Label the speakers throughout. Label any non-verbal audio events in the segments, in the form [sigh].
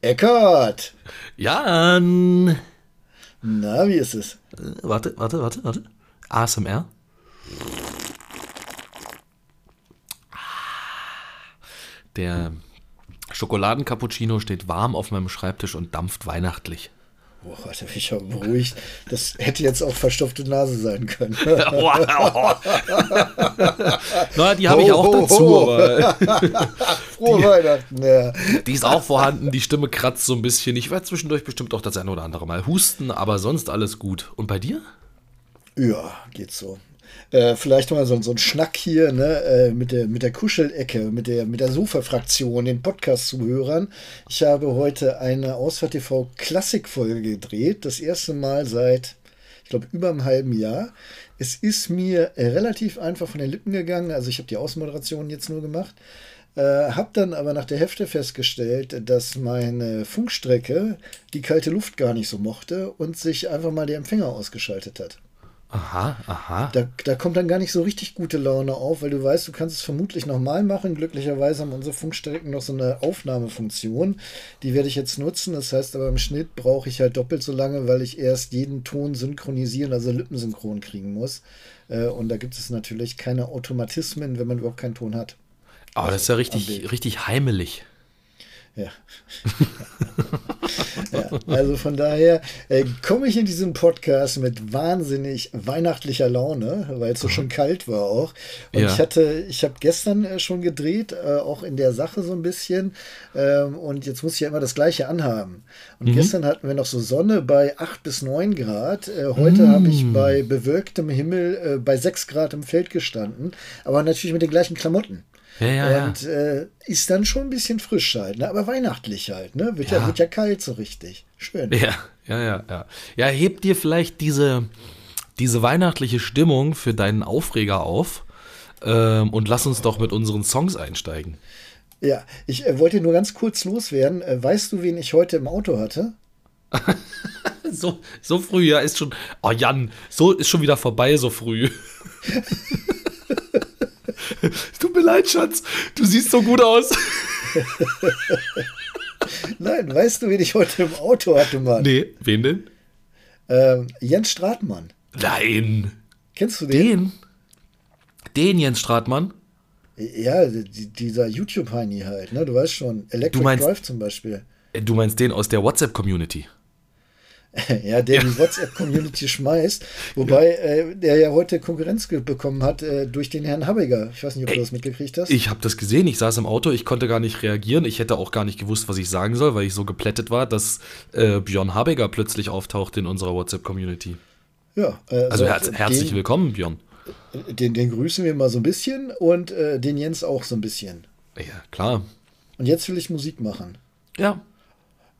Speaker 1: Eckart!
Speaker 2: Jan!
Speaker 1: Na, wie ist es?
Speaker 2: Äh, warte, warte, warte, warte. ASMR. Der Schokoladencappuccino steht warm auf meinem Schreibtisch und dampft weihnachtlich.
Speaker 1: Boah, Alter, bin ich aber beruhigt. Das hätte jetzt auch verstopfte Nase sein können. [laughs] [laughs]
Speaker 2: Na, die habe ich auch dazu. [laughs]
Speaker 1: Frohe Weihnachten, ja.
Speaker 2: die ist auch vorhanden. Die Stimme kratzt so ein bisschen. Ich werde zwischendurch bestimmt auch das eine oder andere Mal husten, aber sonst alles gut. Und bei dir?
Speaker 1: Ja, geht so. Äh, vielleicht mal so, so ein Schnack hier ne, äh, mit, der, mit der Kuschelecke, mit der, mit der Sofa-Fraktion, den Podcast-Zuhörern. Ich habe heute eine Ausfahrt TV Klassik-Folge gedreht. Das erste Mal seit, ich glaube, über einem halben Jahr. Es ist mir äh, relativ einfach von den Lippen gegangen. Also ich habe die Außenmoderation jetzt nur gemacht. Äh, habe dann aber nach der Hälfte festgestellt, dass meine Funkstrecke die kalte Luft gar nicht so mochte und sich einfach mal der Empfänger ausgeschaltet hat.
Speaker 2: Aha, aha.
Speaker 1: Da, da kommt dann gar nicht so richtig gute Laune auf, weil du weißt, du kannst es vermutlich nochmal machen. Glücklicherweise haben unsere Funkstrecken noch so eine Aufnahmefunktion. Die werde ich jetzt nutzen. Das heißt aber im Schnitt brauche ich halt doppelt so lange, weil ich erst jeden Ton synchronisieren, also lippensynchron kriegen muss. Äh, und da gibt es natürlich keine Automatismen, wenn man überhaupt keinen Ton hat.
Speaker 2: Aber das ist ja richtig, richtig heimelig.
Speaker 1: Ja. [laughs] ja. Also von daher äh, komme ich in diesen Podcast mit wahnsinnig weihnachtlicher Laune, weil es so schon kalt war auch. Und ja. ich hatte, ich habe gestern äh, schon gedreht, äh, auch in der Sache so ein bisschen. Ähm, und jetzt muss ich ja immer das Gleiche anhaben. Und mhm. gestern hatten wir noch so Sonne bei 8 bis 9 Grad. Äh, heute mhm. habe ich bei bewölktem Himmel äh, bei 6 Grad im Feld gestanden, aber natürlich mit den gleichen Klamotten.
Speaker 2: Ja, ja,
Speaker 1: und äh, ist dann schon ein bisschen frisch halt, ne? aber weihnachtlich halt, ne? Wird ja. wird ja kalt so richtig. Schön.
Speaker 2: Ja, ja, ja, ja. Ja, hebt dir vielleicht diese, diese weihnachtliche Stimmung für deinen Aufreger auf ähm, und lass uns doch mit unseren Songs einsteigen.
Speaker 1: Ja, ich äh, wollte nur ganz kurz loswerden. Äh, weißt du, wen ich heute im Auto hatte? [laughs]
Speaker 2: so, so früh, ja, ist schon. Oh, Jan, so ist schon wieder vorbei, so früh. [laughs] Tut mir leid, Schatz. Du siehst so gut aus. [laughs]
Speaker 1: Nein, weißt du, wen ich heute im Auto hatte, Mann?
Speaker 2: Nee, wen denn?
Speaker 1: Ähm, Jens Stratmann.
Speaker 2: Nein.
Speaker 1: Kennst du den? Den?
Speaker 2: Den Jens Stratmann?
Speaker 1: Ja, dieser YouTube-Heini halt, ne? Du weißt schon. Electric
Speaker 2: meinst,
Speaker 1: Drive zum Beispiel.
Speaker 2: Du meinst den aus der WhatsApp-Community? [laughs]
Speaker 1: ja, der ja. die WhatsApp-Community schmeißt. [laughs] Wobei ja. äh, der ja heute Konkurrenz bekommen hat äh, durch den Herrn Habiger. Ich weiß nicht, ob Ey, du das mitgekriegt hast.
Speaker 2: Ich habe das gesehen. Ich saß im Auto. Ich konnte gar nicht reagieren. Ich hätte auch gar nicht gewusst, was ich sagen soll, weil ich so geplättet war, dass äh, Björn Habiger plötzlich auftaucht in unserer WhatsApp-Community.
Speaker 1: Ja.
Speaker 2: also her herzlich den, willkommen, Björn.
Speaker 1: Den, den grüßen wir mal so ein bisschen und äh, den Jens auch so ein bisschen.
Speaker 2: Ja, klar.
Speaker 1: Und jetzt will ich Musik machen.
Speaker 2: Ja,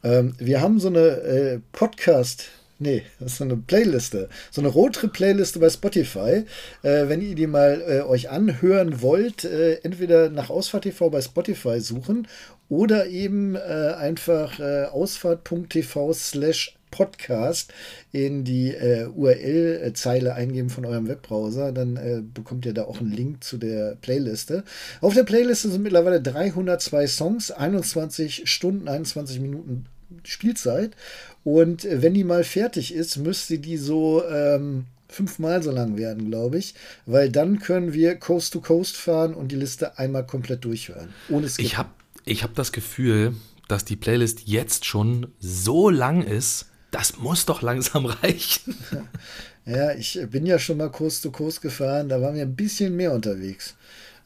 Speaker 1: ähm, wir haben so eine äh, Podcast, nee, das [laughs] ist so eine Playliste, so eine Roadtrip-Playliste bei Spotify. Äh, wenn ihr die mal äh, euch anhören wollt, äh, entweder nach Ausfahrt TV bei Spotify suchen oder eben äh, einfach äh, ausfahrt.tv slash Podcast in die äh, URL-Zeile eingeben von eurem Webbrowser, dann äh, bekommt ihr da auch einen Link zu der Playliste. Auf der Playliste sind mittlerweile 302 Songs, 21 Stunden, 21 Minuten Spielzeit. Und äh, wenn die mal fertig ist, müsste die so ähm, fünfmal so lang werden, glaube ich, weil dann können wir Coast to Coast fahren und die Liste einmal komplett durchhören. Ohne.
Speaker 2: Ich habe ich hab das Gefühl, dass die Playlist jetzt schon so lang ist, das muss doch langsam [laughs] reichen.
Speaker 1: Ja, ich bin ja schon mal Kurs zu Kurs gefahren, da waren wir ein bisschen mehr unterwegs.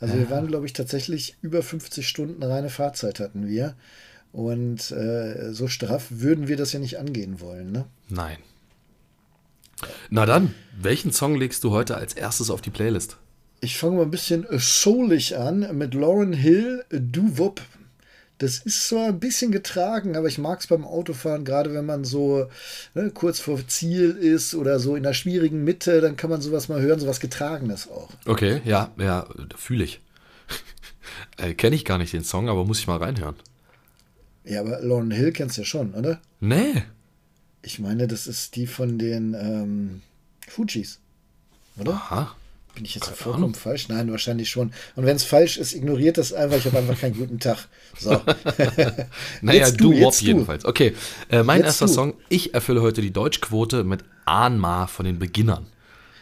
Speaker 1: Also ja. wir waren, glaube ich, tatsächlich über 50 Stunden reine Fahrzeit hatten wir. Und äh, so straff würden wir das ja nicht angehen wollen, ne?
Speaker 2: Nein. Na dann, welchen Song legst du heute als erstes auf die Playlist?
Speaker 1: Ich fange mal ein bisschen soulig an mit Lauren Hill, Du Wupp. Das ist zwar ein bisschen getragen, aber ich mag es beim Autofahren, gerade wenn man so ne, kurz vor Ziel ist oder so in der schwierigen Mitte, dann kann man sowas mal hören, sowas Getragenes auch.
Speaker 2: Okay, ja, ja, fühle ich. [laughs] äh, Kenne ich gar nicht den Song, aber muss ich mal reinhören.
Speaker 1: Ja, aber Lauren Hill kennst du ja schon, oder?
Speaker 2: Nee.
Speaker 1: Ich meine, das ist die von den ähm, Fujis, oder?
Speaker 2: Aha.
Speaker 1: Bin ich jetzt Keine vollkommen Ahnung. falsch? Nein, wahrscheinlich schon. Und wenn es falsch ist, ignoriert das einfach. Ich habe einfach keinen guten Tag. So. [laughs]
Speaker 2: naja, jetzt du, jetzt jedenfalls. Okay, äh, mein jetzt erster du. Song. Ich erfülle heute die Deutschquote mit Ahnma von den Beginnern.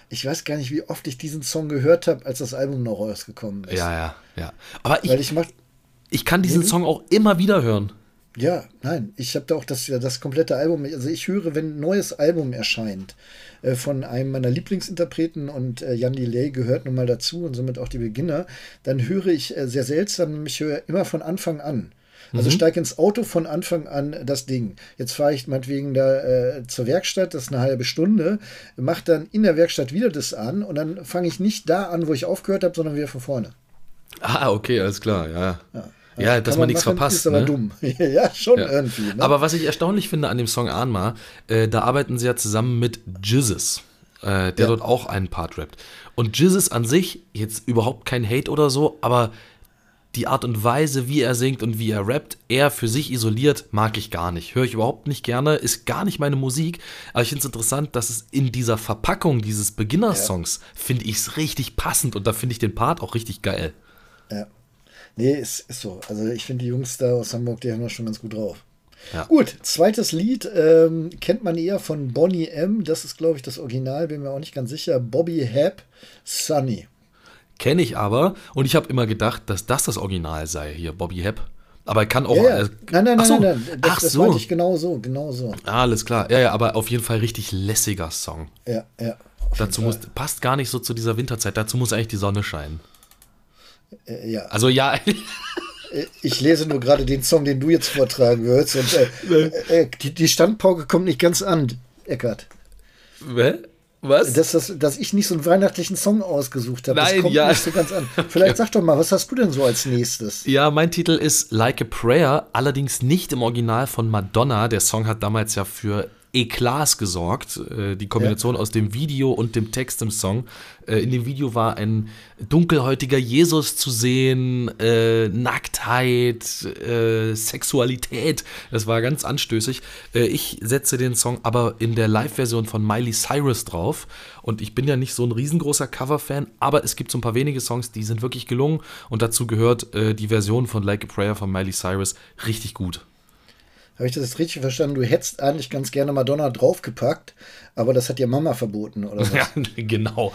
Speaker 1: Ich weiß gar nicht, wie oft ich diesen Song gehört habe, als das Album noch rausgekommen ist.
Speaker 2: Ja, ja, ja. Aber ich, ich, ich kann diesen mhm. Song auch immer wieder hören.
Speaker 1: Ja, nein, ich habe da auch das, das komplette Album. Also ich höre, wenn ein neues Album erscheint äh, von einem meiner Lieblingsinterpreten und äh, Jan Delay gehört nun mal dazu und somit auch die Beginner, dann höre ich äh, sehr seltsam, ich höre immer von Anfang an. Also mhm. steige ins Auto von Anfang an das Ding. Jetzt fahre ich meinetwegen da äh, zur Werkstatt, das ist eine halbe Stunde, mache dann in der Werkstatt wieder das an und dann fange ich nicht da an, wo ich aufgehört habe, sondern wieder von vorne.
Speaker 2: Ah, okay, alles klar, ja. ja. Ja, dass man, man nichts machen, verpasst.
Speaker 1: Ist aber
Speaker 2: ne?
Speaker 1: dumm. [laughs] ja, schon ja. irgendwie. Ne?
Speaker 2: Aber was ich erstaunlich finde an dem Song Anma, äh, da arbeiten sie ja zusammen mit Jizzes, äh, der ja. dort auch einen Part rappt. Und Jizzes an sich, jetzt überhaupt kein Hate oder so, aber die Art und Weise, wie er singt und wie er rappt, er für sich isoliert, mag ich gar nicht. Höre ich überhaupt nicht gerne, ist gar nicht meine Musik. Aber ich finde es interessant, dass es in dieser Verpackung dieses Beginner-Songs, ja. finde ich es richtig passend und da finde ich den Part auch richtig geil.
Speaker 1: Ja. Nee, ist, ist so. Also ich finde die Jungs da aus Hamburg, die haben das schon ganz gut drauf. Ja. Gut, zweites Lied ähm, kennt man eher von Bonnie M. Das ist, glaube ich, das Original, bin mir auch nicht ganz sicher. Bobby Hap, Sunny.
Speaker 2: Kenne ich aber und ich habe immer gedacht, dass das das Original sei, hier, Bobby Hap. Aber er kann auch. Ja,
Speaker 1: ja. Nein, nein, nein, so. nein, nein. Das, Ach das so. ich genau so, genau so.
Speaker 2: alles klar. Ja, ja, aber auf jeden Fall richtig lässiger Song.
Speaker 1: Ja, ja.
Speaker 2: Dazu muss, passt gar nicht so zu dieser Winterzeit. Dazu muss eigentlich die Sonne scheinen.
Speaker 1: Äh, ja.
Speaker 2: Also ja. [laughs]
Speaker 1: Äh, ich lese nur gerade den Song, den du jetzt vortragen wirst. Und äh, äh, die, die Standpauke kommt nicht ganz an, Eckart. Was? Dass, das, dass ich nicht so einen weihnachtlichen Song ausgesucht habe.
Speaker 2: Nein,
Speaker 1: das kommt
Speaker 2: ja.
Speaker 1: nicht so ganz an. Vielleicht sag doch mal, was hast du denn so als nächstes?
Speaker 2: Ja, mein Titel ist Like a Prayer, allerdings nicht im Original von Madonna. Der Song hat damals ja für Eklas gesorgt. Äh, die Kombination ja. aus dem Video und dem Text im Song. Äh, in dem Video war ein dunkelhäutiger Jesus zu sehen, äh, Nacktheit, äh, Sexualität. Das war ganz anstößig. Äh, ich setze den Song aber in der Live-Version von Miley Cyrus drauf. Und ich bin ja nicht so ein riesengroßer Cover-Fan, aber es gibt so ein paar wenige Songs, die sind wirklich gelungen. Und dazu gehört äh, die Version von Like a Prayer von Miley Cyrus richtig gut.
Speaker 1: Habe ich das jetzt richtig verstanden? Du hättest eigentlich ganz gerne Madonna draufgepackt, aber das hat dir Mama verboten, oder was? [laughs] Ja,
Speaker 2: genau.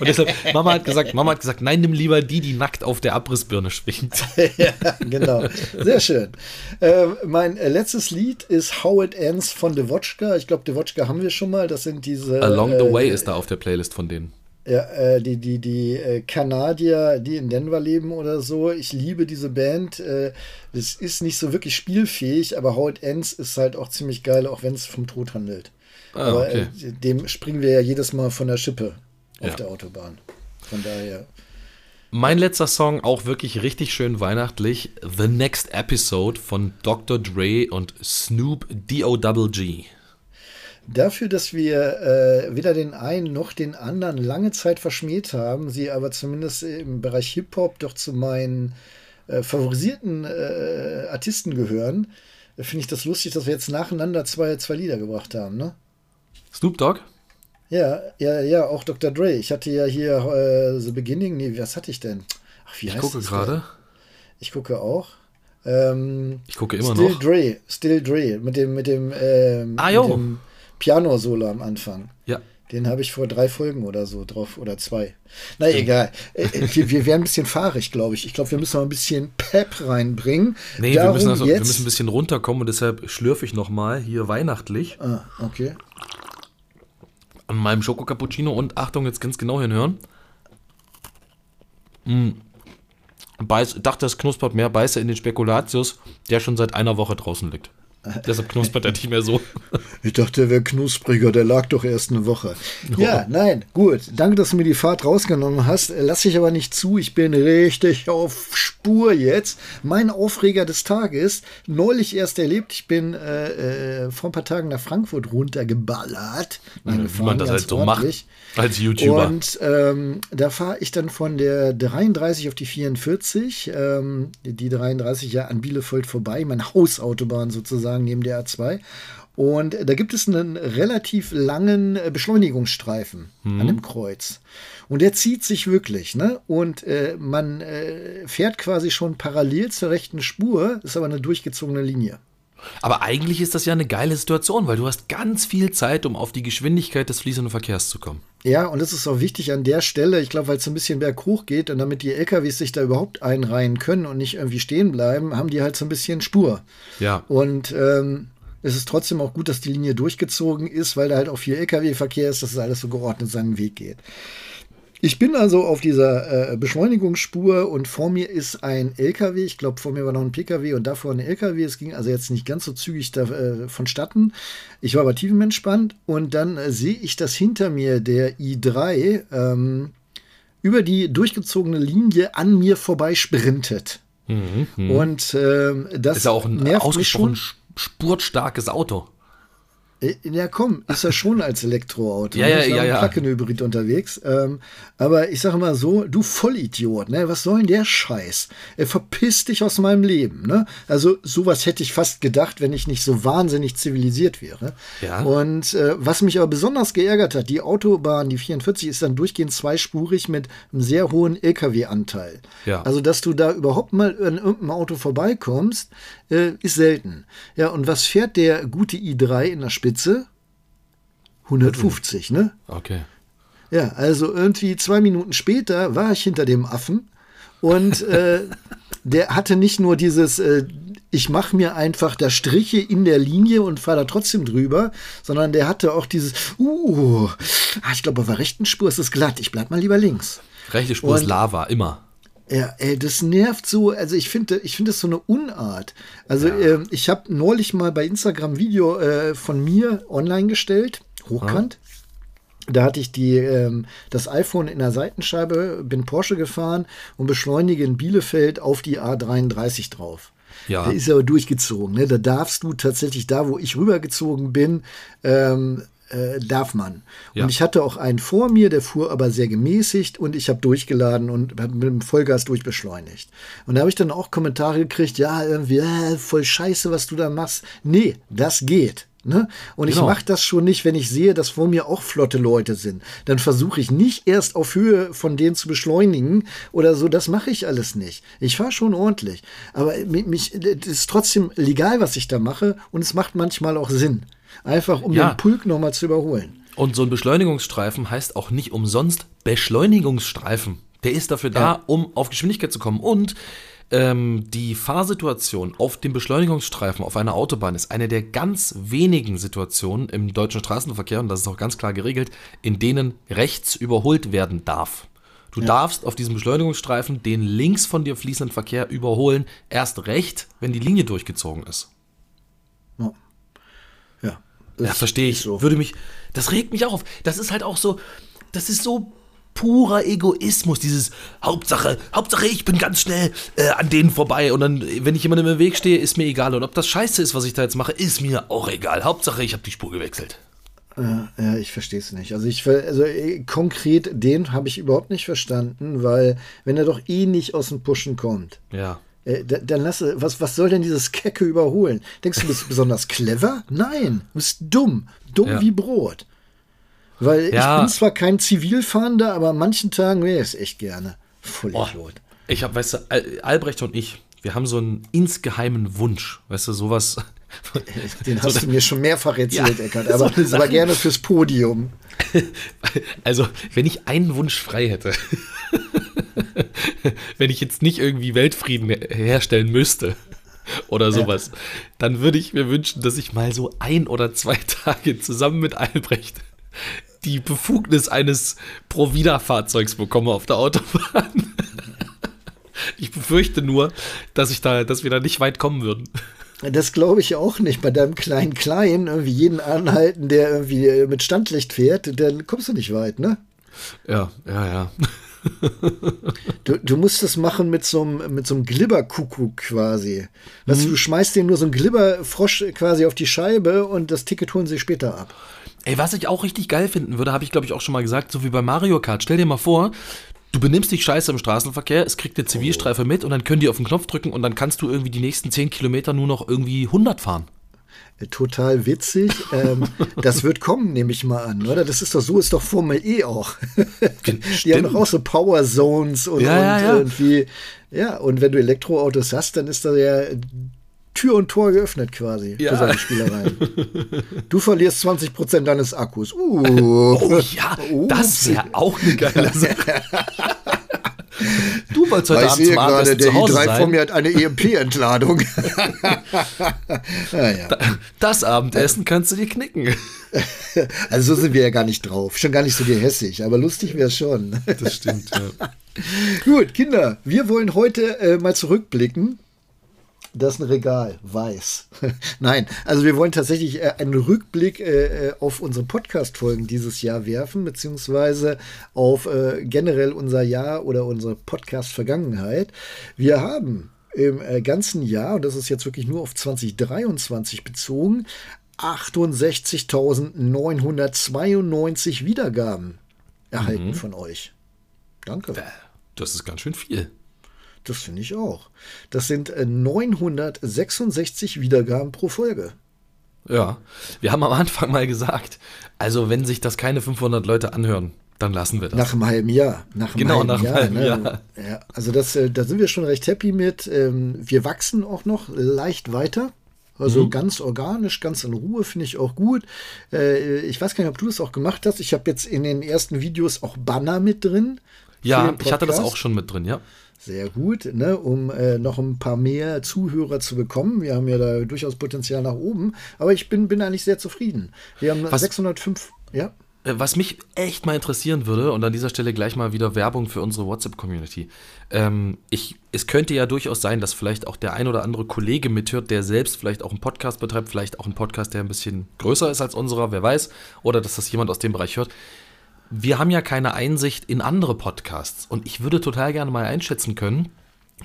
Speaker 2: Und deshalb, Mama hat gesagt, Mama hat gesagt, nein, nimm lieber die, die nackt auf der Abrissbirne schwingt. [laughs]
Speaker 1: ja, genau. Sehr schön. Äh, mein letztes Lied ist How It Ends von Devotchka. Ich glaube, Devotchka haben wir schon mal. Das sind diese.
Speaker 2: Along the äh, Way ist da auf der Playlist von denen.
Speaker 1: Ja, äh, die, die, die äh, Kanadier, die in Denver leben oder so. Ich liebe diese Band. Äh, es ist nicht so wirklich spielfähig, aber How It Ends ist halt auch ziemlich geil, auch wenn es vom Tod handelt. Ah, aber okay. äh, dem springen wir ja jedes Mal von der Schippe auf ja. der Autobahn. Von daher.
Speaker 2: Mein letzter Song, auch wirklich richtig schön weihnachtlich. The Next Episode von Dr. Dre und Snoop D.O.G.
Speaker 1: Dafür, dass wir äh, weder den einen noch den anderen lange Zeit verschmäht haben, sie aber zumindest im Bereich Hip-Hop doch zu meinen äh, favorisierten äh, Artisten gehören, finde ich das lustig, dass wir jetzt nacheinander zwei, zwei Lieder gebracht haben, ne?
Speaker 2: Snoop Dogg?
Speaker 1: Ja, ja, ja, auch Dr. Dre. Ich hatte ja hier äh, The Beginning, nee, was hatte ich denn?
Speaker 2: Ach, wie ich heißt gucke gerade.
Speaker 1: Ich gucke auch. Ähm,
Speaker 2: ich gucke immer
Speaker 1: Still
Speaker 2: noch.
Speaker 1: Dre, Still Dre, mit dem, mit dem, ähm,
Speaker 2: ah, jo.
Speaker 1: Dem Piano-Solo am Anfang.
Speaker 2: Ja.
Speaker 1: Den habe ich vor drei Folgen oder so drauf oder zwei. Na egal. Äh, äh, wir, wir werden ein bisschen fahrig, glaube ich. Ich glaube, wir müssen noch ein bisschen Pep reinbringen.
Speaker 2: Nee, wir müssen, also, wir müssen ein bisschen runterkommen und deshalb schlürfe ich noch mal hier weihnachtlich.
Speaker 1: Ah, okay.
Speaker 2: An meinem Schoko Cappuccino und Achtung, jetzt ganz genau hinhören. Mm. Beiß, dachte, es knuspert mehr Beiße in den Spekulatius, der schon seit einer Woche draußen liegt. Deshalb knuspert er nicht mehr so. [laughs]
Speaker 1: Ich dachte, der wäre knuspriger, der lag doch erst eine Woche. Oh. Ja, nein, gut. Danke, dass du mir die Fahrt rausgenommen hast. Lass ich aber nicht zu. Ich bin richtig auf Spur jetzt. Mein Aufreger des Tages, neulich erst erlebt. Ich bin äh, äh, vor ein paar Tagen nach Frankfurt runtergeballert.
Speaker 2: Nein, Wie man das halt so ordentlich. macht als YouTuber.
Speaker 1: Und ähm, da fahre ich dann von der 33 auf die 44. Ähm, die 33 ja an Bielefeld vorbei, meine Hausautobahn sozusagen neben der A2. Und da gibt es einen relativ langen Beschleunigungsstreifen mhm. an dem Kreuz. Und der zieht sich wirklich, ne? Und äh, man äh, fährt quasi schon parallel zur rechten Spur, ist aber eine durchgezogene Linie.
Speaker 2: Aber eigentlich ist das ja eine geile Situation, weil du hast ganz viel Zeit, um auf die Geschwindigkeit des fließenden Verkehrs zu kommen.
Speaker 1: Ja, und das ist auch wichtig an der Stelle, ich glaube, weil es ein bisschen berghoch geht und damit die LKWs sich da überhaupt einreihen können und nicht irgendwie stehen bleiben, haben die halt so ein bisschen Spur.
Speaker 2: Ja.
Speaker 1: Und ähm, es ist trotzdem auch gut, dass die Linie durchgezogen ist, weil da halt auch viel LKW-Verkehr ist, dass es alles so geordnet seinen Weg geht. Ich bin also auf dieser äh, Beschleunigungsspur und vor mir ist ein LKW. Ich glaube, vor mir war noch ein PKW und davor ein LKW. Es ging also jetzt nicht ganz so zügig da, äh, vonstatten. Ich war aber tiefenentspannt und dann äh, sehe ich, dass hinter mir der i3 ähm, über die durchgezogene Linie an mir vorbei sprintet. Mhm, mh. Und ähm, das
Speaker 2: ist ja auch ein ausgesprochen spurtstarkes Auto.
Speaker 1: Äh, ja, komm, ist ja schon als Elektroauto.
Speaker 2: ja, ja, ja, ja.
Speaker 1: Plug-in-Hybrid unterwegs. Ähm, aber ich sage mal so, du Vollidiot, ne? Was soll denn der Scheiß? Er verpisst dich aus meinem Leben, ne? Also sowas hätte ich fast gedacht, wenn ich nicht so wahnsinnig zivilisiert wäre.
Speaker 2: Ja.
Speaker 1: Und äh, was mich aber besonders geärgert hat, die Autobahn, die 44, ist dann durchgehend zweispurig mit einem sehr hohen LKW-Anteil.
Speaker 2: Ja.
Speaker 1: Also, dass du da überhaupt mal an irgendeinem Auto vorbeikommst, äh, ist selten. Ja, und was fährt der gute i3 in der Spitze? 150, ne?
Speaker 2: Okay.
Speaker 1: Ja, also irgendwie zwei Minuten später war ich hinter dem Affen und [laughs] äh, der hatte nicht nur dieses, äh, ich mache mir einfach da Striche in der Linie und fahre da trotzdem drüber, sondern der hatte auch dieses, uh, ah, ich glaube, auf der rechten Spur ist es glatt, ich bleib mal lieber links.
Speaker 2: Rechte Spur und, ist Lava, immer.
Speaker 1: Ja, ey, das nervt so. Also ich finde, ich finde das so eine Unart. Also ja. äh, ich habe neulich mal bei Instagram Video äh, von mir online gestellt, hochkant. Ja. Da hatte ich die, ähm, das iPhone in der Seitenscheibe, bin Porsche gefahren und beschleunige in Bielefeld auf die A33 drauf.
Speaker 2: Ja.
Speaker 1: Der ist aber durchgezogen. Ne? Da darfst du tatsächlich da, wo ich rübergezogen bin, ähm, äh, darf man. Ja. Und ich hatte auch einen vor mir, der fuhr aber sehr gemäßigt und ich habe durchgeladen und mit dem Vollgas durchbeschleunigt. Und da habe ich dann auch Kommentare gekriegt, ja, irgendwie, äh, voll scheiße, was du da machst. Nee, das geht. Ne? Und genau. ich mache das schon nicht, wenn ich sehe, dass vor mir auch flotte Leute sind. Dann versuche ich nicht erst auf Höhe von denen zu beschleunigen oder so. Das mache ich alles nicht. Ich fahre schon ordentlich. Aber mich, es ist trotzdem legal, was ich da mache und es macht manchmal auch Sinn. Einfach um ja. den Pulk nochmal zu überholen.
Speaker 2: Und so ein Beschleunigungsstreifen heißt auch nicht umsonst Beschleunigungsstreifen. Der ist dafür da, ja. um auf Geschwindigkeit zu kommen. Und ähm, die Fahrsituation auf dem Beschleunigungsstreifen auf einer Autobahn ist eine der ganz wenigen Situationen im deutschen Straßenverkehr, und das ist auch ganz klar geregelt, in denen rechts überholt werden darf. Du ja. darfst auf diesem Beschleunigungsstreifen den links von dir fließenden Verkehr überholen, erst recht, wenn die Linie durchgezogen ist.
Speaker 1: Ja.
Speaker 2: Ja, verstehe ich. So. Würde mich, das regt mich auf. Das ist halt auch so, das ist so purer Egoismus, dieses Hauptsache, Hauptsache ich bin ganz schnell äh, an denen vorbei und dann, wenn ich jemandem im Weg stehe, ist mir egal. Und ob das scheiße ist, was ich da jetzt mache, ist mir auch egal. Hauptsache ich habe die Spur gewechselt.
Speaker 1: Ja, ja ich verstehe es nicht. Also ich also äh, konkret den habe ich überhaupt nicht verstanden, weil wenn er doch eh nicht aus dem Pushen kommt.
Speaker 2: Ja.
Speaker 1: Äh, dann lasse, was, was soll denn dieses Kecke überholen? Denkst du, du bist besonders clever? Nein, du bist dumm. Dumm ja. wie Brot. Weil ja. ich bin zwar kein Zivilfahrender, aber an manchen Tagen wäre es echt gerne. Voll oh, Idiot.
Speaker 2: Ich habe, weißt du, Albrecht und ich, wir haben so einen insgeheimen Wunsch, weißt du, sowas. [laughs]
Speaker 1: Den hast du mir schon mehrfach erzählt, ja, Eckert, aber, [laughs] so aber gerne fürs Podium. [laughs]
Speaker 2: Also, wenn ich einen Wunsch frei hätte, [laughs] wenn ich jetzt nicht irgendwie Weltfrieden herstellen müsste oder sowas, ja. dann würde ich mir wünschen, dass ich mal so ein oder zwei [laughs] Tage zusammen mit Albrecht die Befugnis eines Provida-Fahrzeugs bekomme auf der Autobahn. [laughs] Ich befürchte nur, dass ich da, dass wir da nicht weit kommen würden.
Speaker 1: Das glaube ich auch nicht. Bei deinem kleinen Klein, irgendwie jeden anhalten, der irgendwie mit Standlicht fährt, dann kommst du nicht weit, ne?
Speaker 2: Ja, ja, ja.
Speaker 1: Du, du, musst das machen mit so einem, mit so einem Glibberkuckuck quasi. Weißt mhm. du, du schmeißt den nur so einen Glibberfrosch quasi auf die Scheibe und das Ticket holen sie später ab.
Speaker 2: Ey, was ich auch richtig geil finden würde, habe ich glaube ich auch schon mal gesagt, so wie bei Mario Kart. Stell dir mal vor, du benimmst dich scheiße im Straßenverkehr, es kriegt der Zivilstreife mit und dann können die auf den Knopf drücken und dann kannst du irgendwie die nächsten 10 Kilometer nur noch irgendwie 100 fahren.
Speaker 1: Total witzig. ähm, das wird kommen, nehme ich mal an, oder? Das ist doch so, ist doch Formel E auch. [laughs] Die haben doch auch so Power Zones und,
Speaker 2: ja,
Speaker 1: und
Speaker 2: ja, ja.
Speaker 1: irgendwie. Ja, und wenn du Elektroautos hast, dann ist da ja Tür und Tor geöffnet quasi
Speaker 2: Ja.
Speaker 1: für solche Spielereien. [laughs] Du verlierst 20% deines Akkus. Uh.
Speaker 2: Oh ja, das wäre auch eine geile [laughs] Sache. Du wolltest heute
Speaker 1: Ich
Speaker 2: Abend
Speaker 1: sehe
Speaker 2: zum
Speaker 1: gerade, der
Speaker 2: zu Hause
Speaker 1: i3 vor
Speaker 2: sein.
Speaker 1: mir hat eine EMP-Entladung. naja.
Speaker 2: Das Abendessen kannst du dir knicken.
Speaker 1: Also so sind wir ja gar nicht drauf. Schon gar nicht so gehässig, aber lustig wäre es schon.
Speaker 2: Das stimmt, ja.
Speaker 1: Gut, Kinder, wir wollen heute äh, mal zurückblicken. Das ist ein Regal, weiß. [laughs] Nein, also wir wollen tatsächlich äh, einen Rückblick äh, äh, auf unsere Podcast-Folgen dieses Jahr werfen, beziehungsweise auf generell unser Jahr oder unsere Podcast-Vergangenheit. Wir haben im ganzen Jahr, und das ist jetzt wirklich nur auf 2023 bezogen, 68.992 Wiedergaben erhalten von euch. Danke.
Speaker 2: Das ist ganz schön viel.
Speaker 1: Das finde ich auch. Das sind äh, 966 Wiedergaben pro Folge.
Speaker 2: Ja, wir haben am Anfang mal gesagt, also wenn sich das keine 500 Leute anhören, dann lassen wir das.
Speaker 1: Nach einem halben Jahr. Nach einem
Speaker 2: Genau,
Speaker 1: halben
Speaker 2: nach einem
Speaker 1: Jahr.
Speaker 2: halben
Speaker 1: ne?
Speaker 2: Jahr.
Speaker 1: Ja, also das, äh, da sind wir schon recht happy mit. Ähm, Wir wachsen auch noch leicht weiter. Also
Speaker 2: Mhm.
Speaker 1: ganz organisch, ganz in Ruhe, finde ich auch gut. Äh, Ich weiß gar nicht, ob du das auch gemacht hast. Ich habe jetzt in den ersten Videos auch Banner mit drin.
Speaker 2: ja, ich hatte das auch schon mit drin, ja.
Speaker 1: Sehr gut, ne, um äh, noch ein paar mehr Zuhörer zu bekommen. Wir haben ja da durchaus Potenzial nach oben, aber ich bin, bin eigentlich sehr zufrieden. Wir haben
Speaker 2: Was-
Speaker 1: 605, ja.
Speaker 2: Äh, Was mich echt mal interessieren würde, und an dieser Stelle gleich mal wieder Werbung für unsere WhatsApp-Community. Ähm, ich, es könnte ja durchaus sein, dass vielleicht auch der ein oder andere Kollege mithört, der selbst vielleicht auch einen Podcast betreibt, vielleicht auch einen Podcast, der ein bisschen größer ist als unserer, wer weiß, oder dass das jemand aus dem Bereich hört. Wir haben ja keine Einsicht in andere Podcasts. Und ich würde total gerne mal einschätzen können,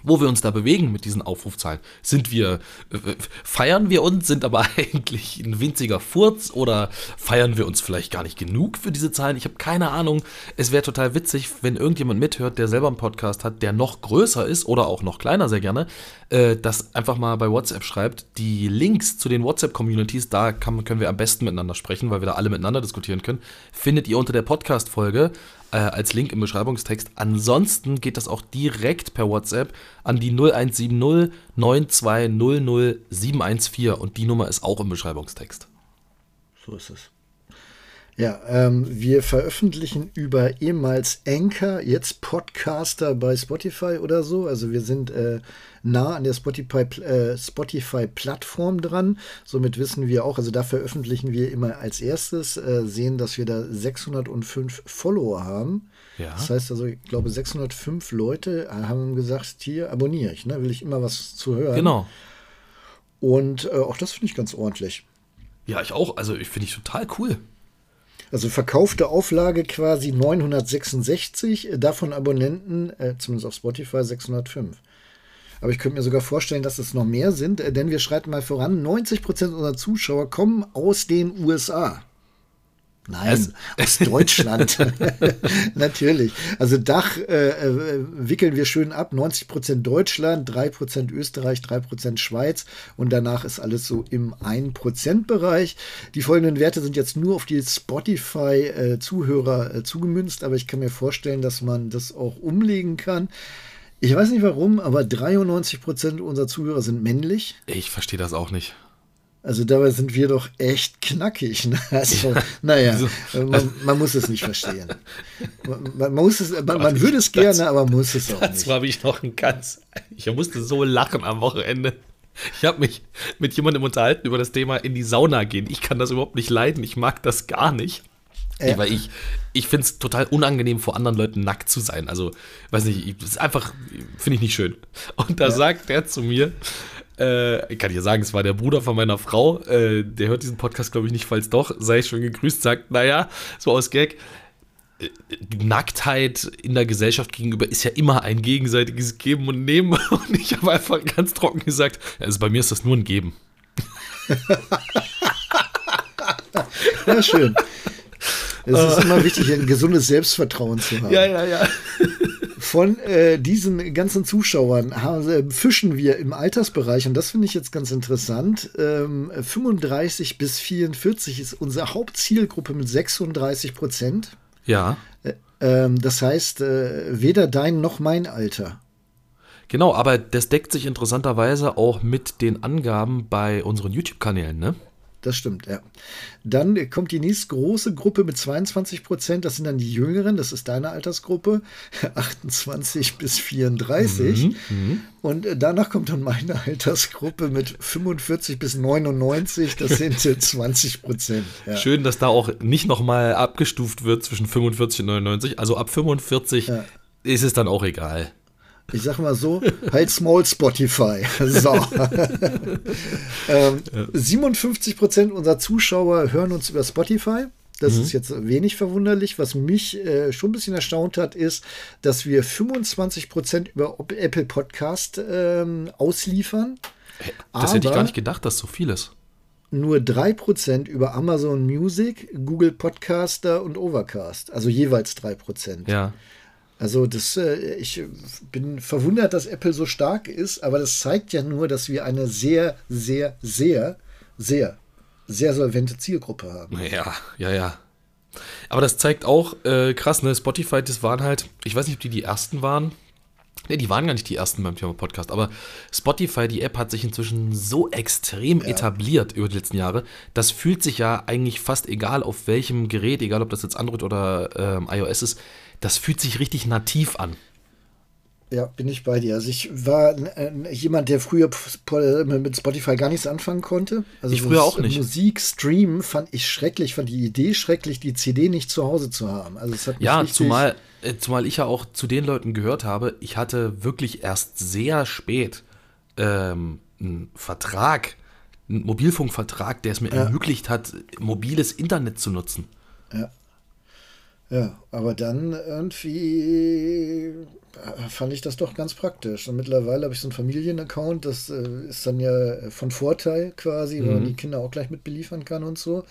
Speaker 2: wo wir uns da bewegen mit diesen Aufrufzahlen. Sind wir, äh, feiern wir uns, sind aber [laughs] eigentlich ein winziger Furz oder feiern wir uns vielleicht gar nicht genug für diese Zahlen? Ich habe keine Ahnung. Es wäre total witzig, wenn irgendjemand mithört, der selber einen Podcast hat, der noch größer ist oder auch noch kleiner, sehr gerne, äh, das einfach mal bei WhatsApp schreibt. Die Links zu den WhatsApp-Communities, da kann, können wir am besten miteinander sprechen, weil wir da alle miteinander diskutieren können, findet ihr unter der Podcast-Folge äh, als Link im Beschreibungstext. Ansonsten geht das auch direkt per WhatsApp an die 0170 9200 714 und die Nummer ist auch im Beschreibungstext.
Speaker 1: So ist es. Ja, ähm, wir veröffentlichen über ehemals Anchor, jetzt Podcaster bei Spotify oder so. Also wir sind äh, nah an der Spotify, äh, Spotify-Plattform dran. Somit wissen wir auch, also da veröffentlichen wir immer als erstes, äh, sehen, dass wir da 605 Follower haben.
Speaker 2: Ja.
Speaker 1: Das heißt also, ich glaube, 605 Leute haben gesagt, hier abonniere ich, ne? will ich immer was zu hören.
Speaker 2: Genau.
Speaker 1: Und äh, auch das finde ich ganz ordentlich.
Speaker 2: Ja, ich auch. Also ich finde ich total cool.
Speaker 1: Also verkaufte Auflage quasi 966, äh, davon Abonnenten, äh, zumindest auf Spotify 605. Aber ich könnte mir sogar vorstellen, dass es noch mehr sind, äh, denn wir schreiten mal voran, 90% unserer Zuschauer kommen aus den USA. Nein, aus Deutschland. [laughs] [laughs] Natürlich. Also Dach äh, äh, wickeln wir schön ab. 90% Deutschland, 3% Österreich, 3% Schweiz und danach ist alles so im 1%-Bereich. Die folgenden Werte sind jetzt nur auf die Spotify-Zuhörer äh, zugemünzt, aber ich kann mir vorstellen, dass man das auch umlegen kann. Ich weiß nicht warum, aber 93% unserer Zuhörer sind männlich.
Speaker 2: Ich verstehe das auch nicht.
Speaker 1: Also dabei sind wir doch echt knackig. Ne? [laughs] Also, naja, äh, man, man muss es nicht verstehen. Man, man muss es, man, man würde es gerne, aber muss es auch
Speaker 2: Dazu
Speaker 1: nicht.
Speaker 2: habe ich noch ein ganz. Ich musste so lachen am Wochenende. Ich habe mich mit jemandem unterhalten über das Thema in die Sauna gehen. Ich kann das überhaupt nicht leiden. Ich mag das gar nicht.
Speaker 1: Ja.
Speaker 2: Weil ich, ich finde es total unangenehm, vor anderen Leuten nackt zu sein. Also, weiß nicht, ich- das ist einfach, finde ich nicht schön. Und da sagt der zu mir, äh, ich kann dir sagen, es war der Bruder von meiner Frau, äh, der hört diesen Podcast, glaube ich, nicht, falls doch, sei schon gegrüßt, sagt, naja, so aus Gag, äh, Nacktheit in der Gesellschaft gegenüber ist ja immer ein gegenseitiges Geben und Nehmen. [laughs] Und ich habe einfach ganz trocken gesagt, also bei mir ist das nur ein Geben. [laughs]
Speaker 1: Ja, schön. Es ist immer wichtig, ein gesundes Selbstvertrauen zu haben.
Speaker 2: ja, ja.
Speaker 1: von äh, diesen ganzen Zuschauern haben, äh, fischen wir im Altersbereich, und das finde ich jetzt ganz interessant, ähm, 35 bis 44 ist unsere Hauptzielgruppe mit 36 Prozent.
Speaker 2: Ja.
Speaker 1: Äh, ähm, das heißt, äh, weder dein noch mein Alter.
Speaker 2: Genau, aber das deckt sich interessanterweise auch mit den Angaben bei unseren YouTube-Kanälen, ne?
Speaker 1: Das stimmt, ja. Dann kommt die nächste große Gruppe mit 22 Prozent. Das sind dann die Jüngeren. Das ist deine Altersgruppe. [laughs] 28 bis 34. Mhm, mhm, Und danach kommt dann meine Altersgruppe mit 45 bis 99. Das sind [laughs] 20 Prozent.
Speaker 2: Ja. Schön, dass da auch nicht nochmal abgestuft wird zwischen 45 und 99. Also ab 45 ja. ist es dann auch egal.
Speaker 1: Ich sag mal so, halt small Spotify. So. [laughs] ähm, ja. 57 Prozent unserer Zuschauer hören uns über Spotify. Das mhm. ist jetzt wenig verwunderlich. Was mich äh, schon ein bisschen erstaunt hat, ist, dass wir 25 Prozent über Apple Podcast ähm, ausliefern.
Speaker 2: Das hätte ich gar nicht gedacht, dass so viel ist.
Speaker 1: Nur 3% über Amazon Music, Google Podcaster und Overcast. Also jeweils 3%.
Speaker 2: Ja.
Speaker 1: Also das, äh, ich bin verwundert, dass Apple so stark ist, aber das zeigt ja nur, dass wir eine sehr, sehr, sehr, sehr, sehr solvente Zielgruppe haben.
Speaker 2: Ja, ja, ja. Aber das zeigt auch, äh, krass, ne, Spotify, das waren halt, ich weiß nicht, ob die die ersten waren. Ne, die waren gar nicht die ersten beim Thema Podcast, aber Spotify, die App, hat sich inzwischen so extrem ja. etabliert über die letzten Jahre. Das fühlt sich ja eigentlich fast egal auf welchem Gerät, egal ob das jetzt Android oder ähm, iOS ist, das fühlt sich richtig nativ an.
Speaker 1: Ja, bin ich bei dir. Also ich war äh, jemand, der früher mit Spotify gar nichts anfangen konnte. Also
Speaker 2: ich früher auch nicht.
Speaker 1: Musik streamen fand ich schrecklich, fand die Idee schrecklich, die CD nicht zu Hause zu haben. Also es hat
Speaker 2: ja, zumal, äh, zumal ich ja auch zu den Leuten gehört habe, ich hatte wirklich erst sehr spät ähm, einen Vertrag, einen Mobilfunkvertrag, der es mir ja. ermöglicht hat, mobiles Internet zu nutzen.
Speaker 1: Ja. Ja, aber dann irgendwie äh, fand ich das doch ganz praktisch. Und mittlerweile habe ich so einen Familienaccount, das äh, ist dann ja von Vorteil quasi, mhm. weil man die Kinder auch gleich mit beliefern kann und so.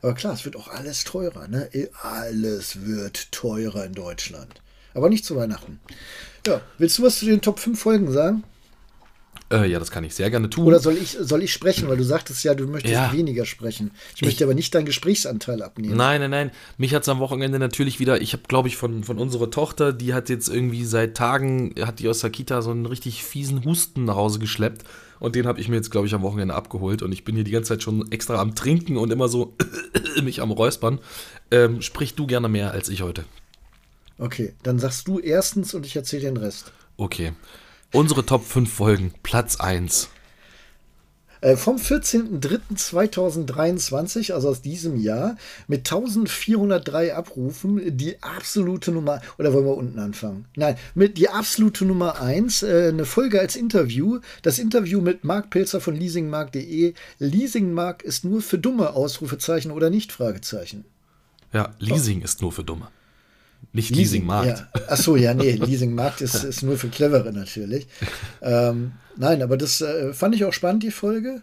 Speaker 1: Aber klar, es wird auch alles teurer, ne? Alles wird teurer in Deutschland. Aber nicht zu Weihnachten. Ja, willst du was zu den Top 5 Folgen sagen?
Speaker 2: Äh, ja, das kann ich sehr gerne tun.
Speaker 1: Oder soll ich, soll ich sprechen? Weil du sagtest ja, du möchtest ja. weniger sprechen. Ich möchte ich, aber nicht deinen Gesprächsanteil abnehmen.
Speaker 2: Nein, nein, nein. Mich hat es am Wochenende natürlich wieder, ich habe, glaube ich, von, von unserer Tochter, die hat jetzt irgendwie seit Tagen, hat die aus der Kita so einen richtig fiesen Husten nach Hause geschleppt. Und den habe ich mir jetzt, glaube ich, am Wochenende abgeholt. Und ich bin hier die ganze Zeit schon extra am Trinken und immer so [coughs] mich am Räuspern. Ähm, sprich du gerne mehr als ich heute.
Speaker 1: Okay, dann sagst du erstens und ich erzähle den Rest.
Speaker 2: Okay. Unsere Top 5 Folgen, Platz 1.
Speaker 1: Äh, vom 14.03.2023, also aus diesem Jahr, mit 1403 Abrufen, die absolute Nummer, oder wollen wir unten anfangen? Nein, mit die absolute Nummer 1, äh, eine Folge als Interview, das Interview mit Marc Pilzer von leasingmark.de. Leasingmark ist nur für dumme Ausrufezeichen oder nicht? Fragezeichen.
Speaker 2: Ja, Leasing oh. ist nur für dumme. Nicht Leasingmarkt.
Speaker 1: Leasing ja. Achso, ja, nee, [laughs] Leasingmarkt ist, ist nur für Clevere natürlich. Ähm, nein, aber das äh, fand ich auch spannend, die Folge.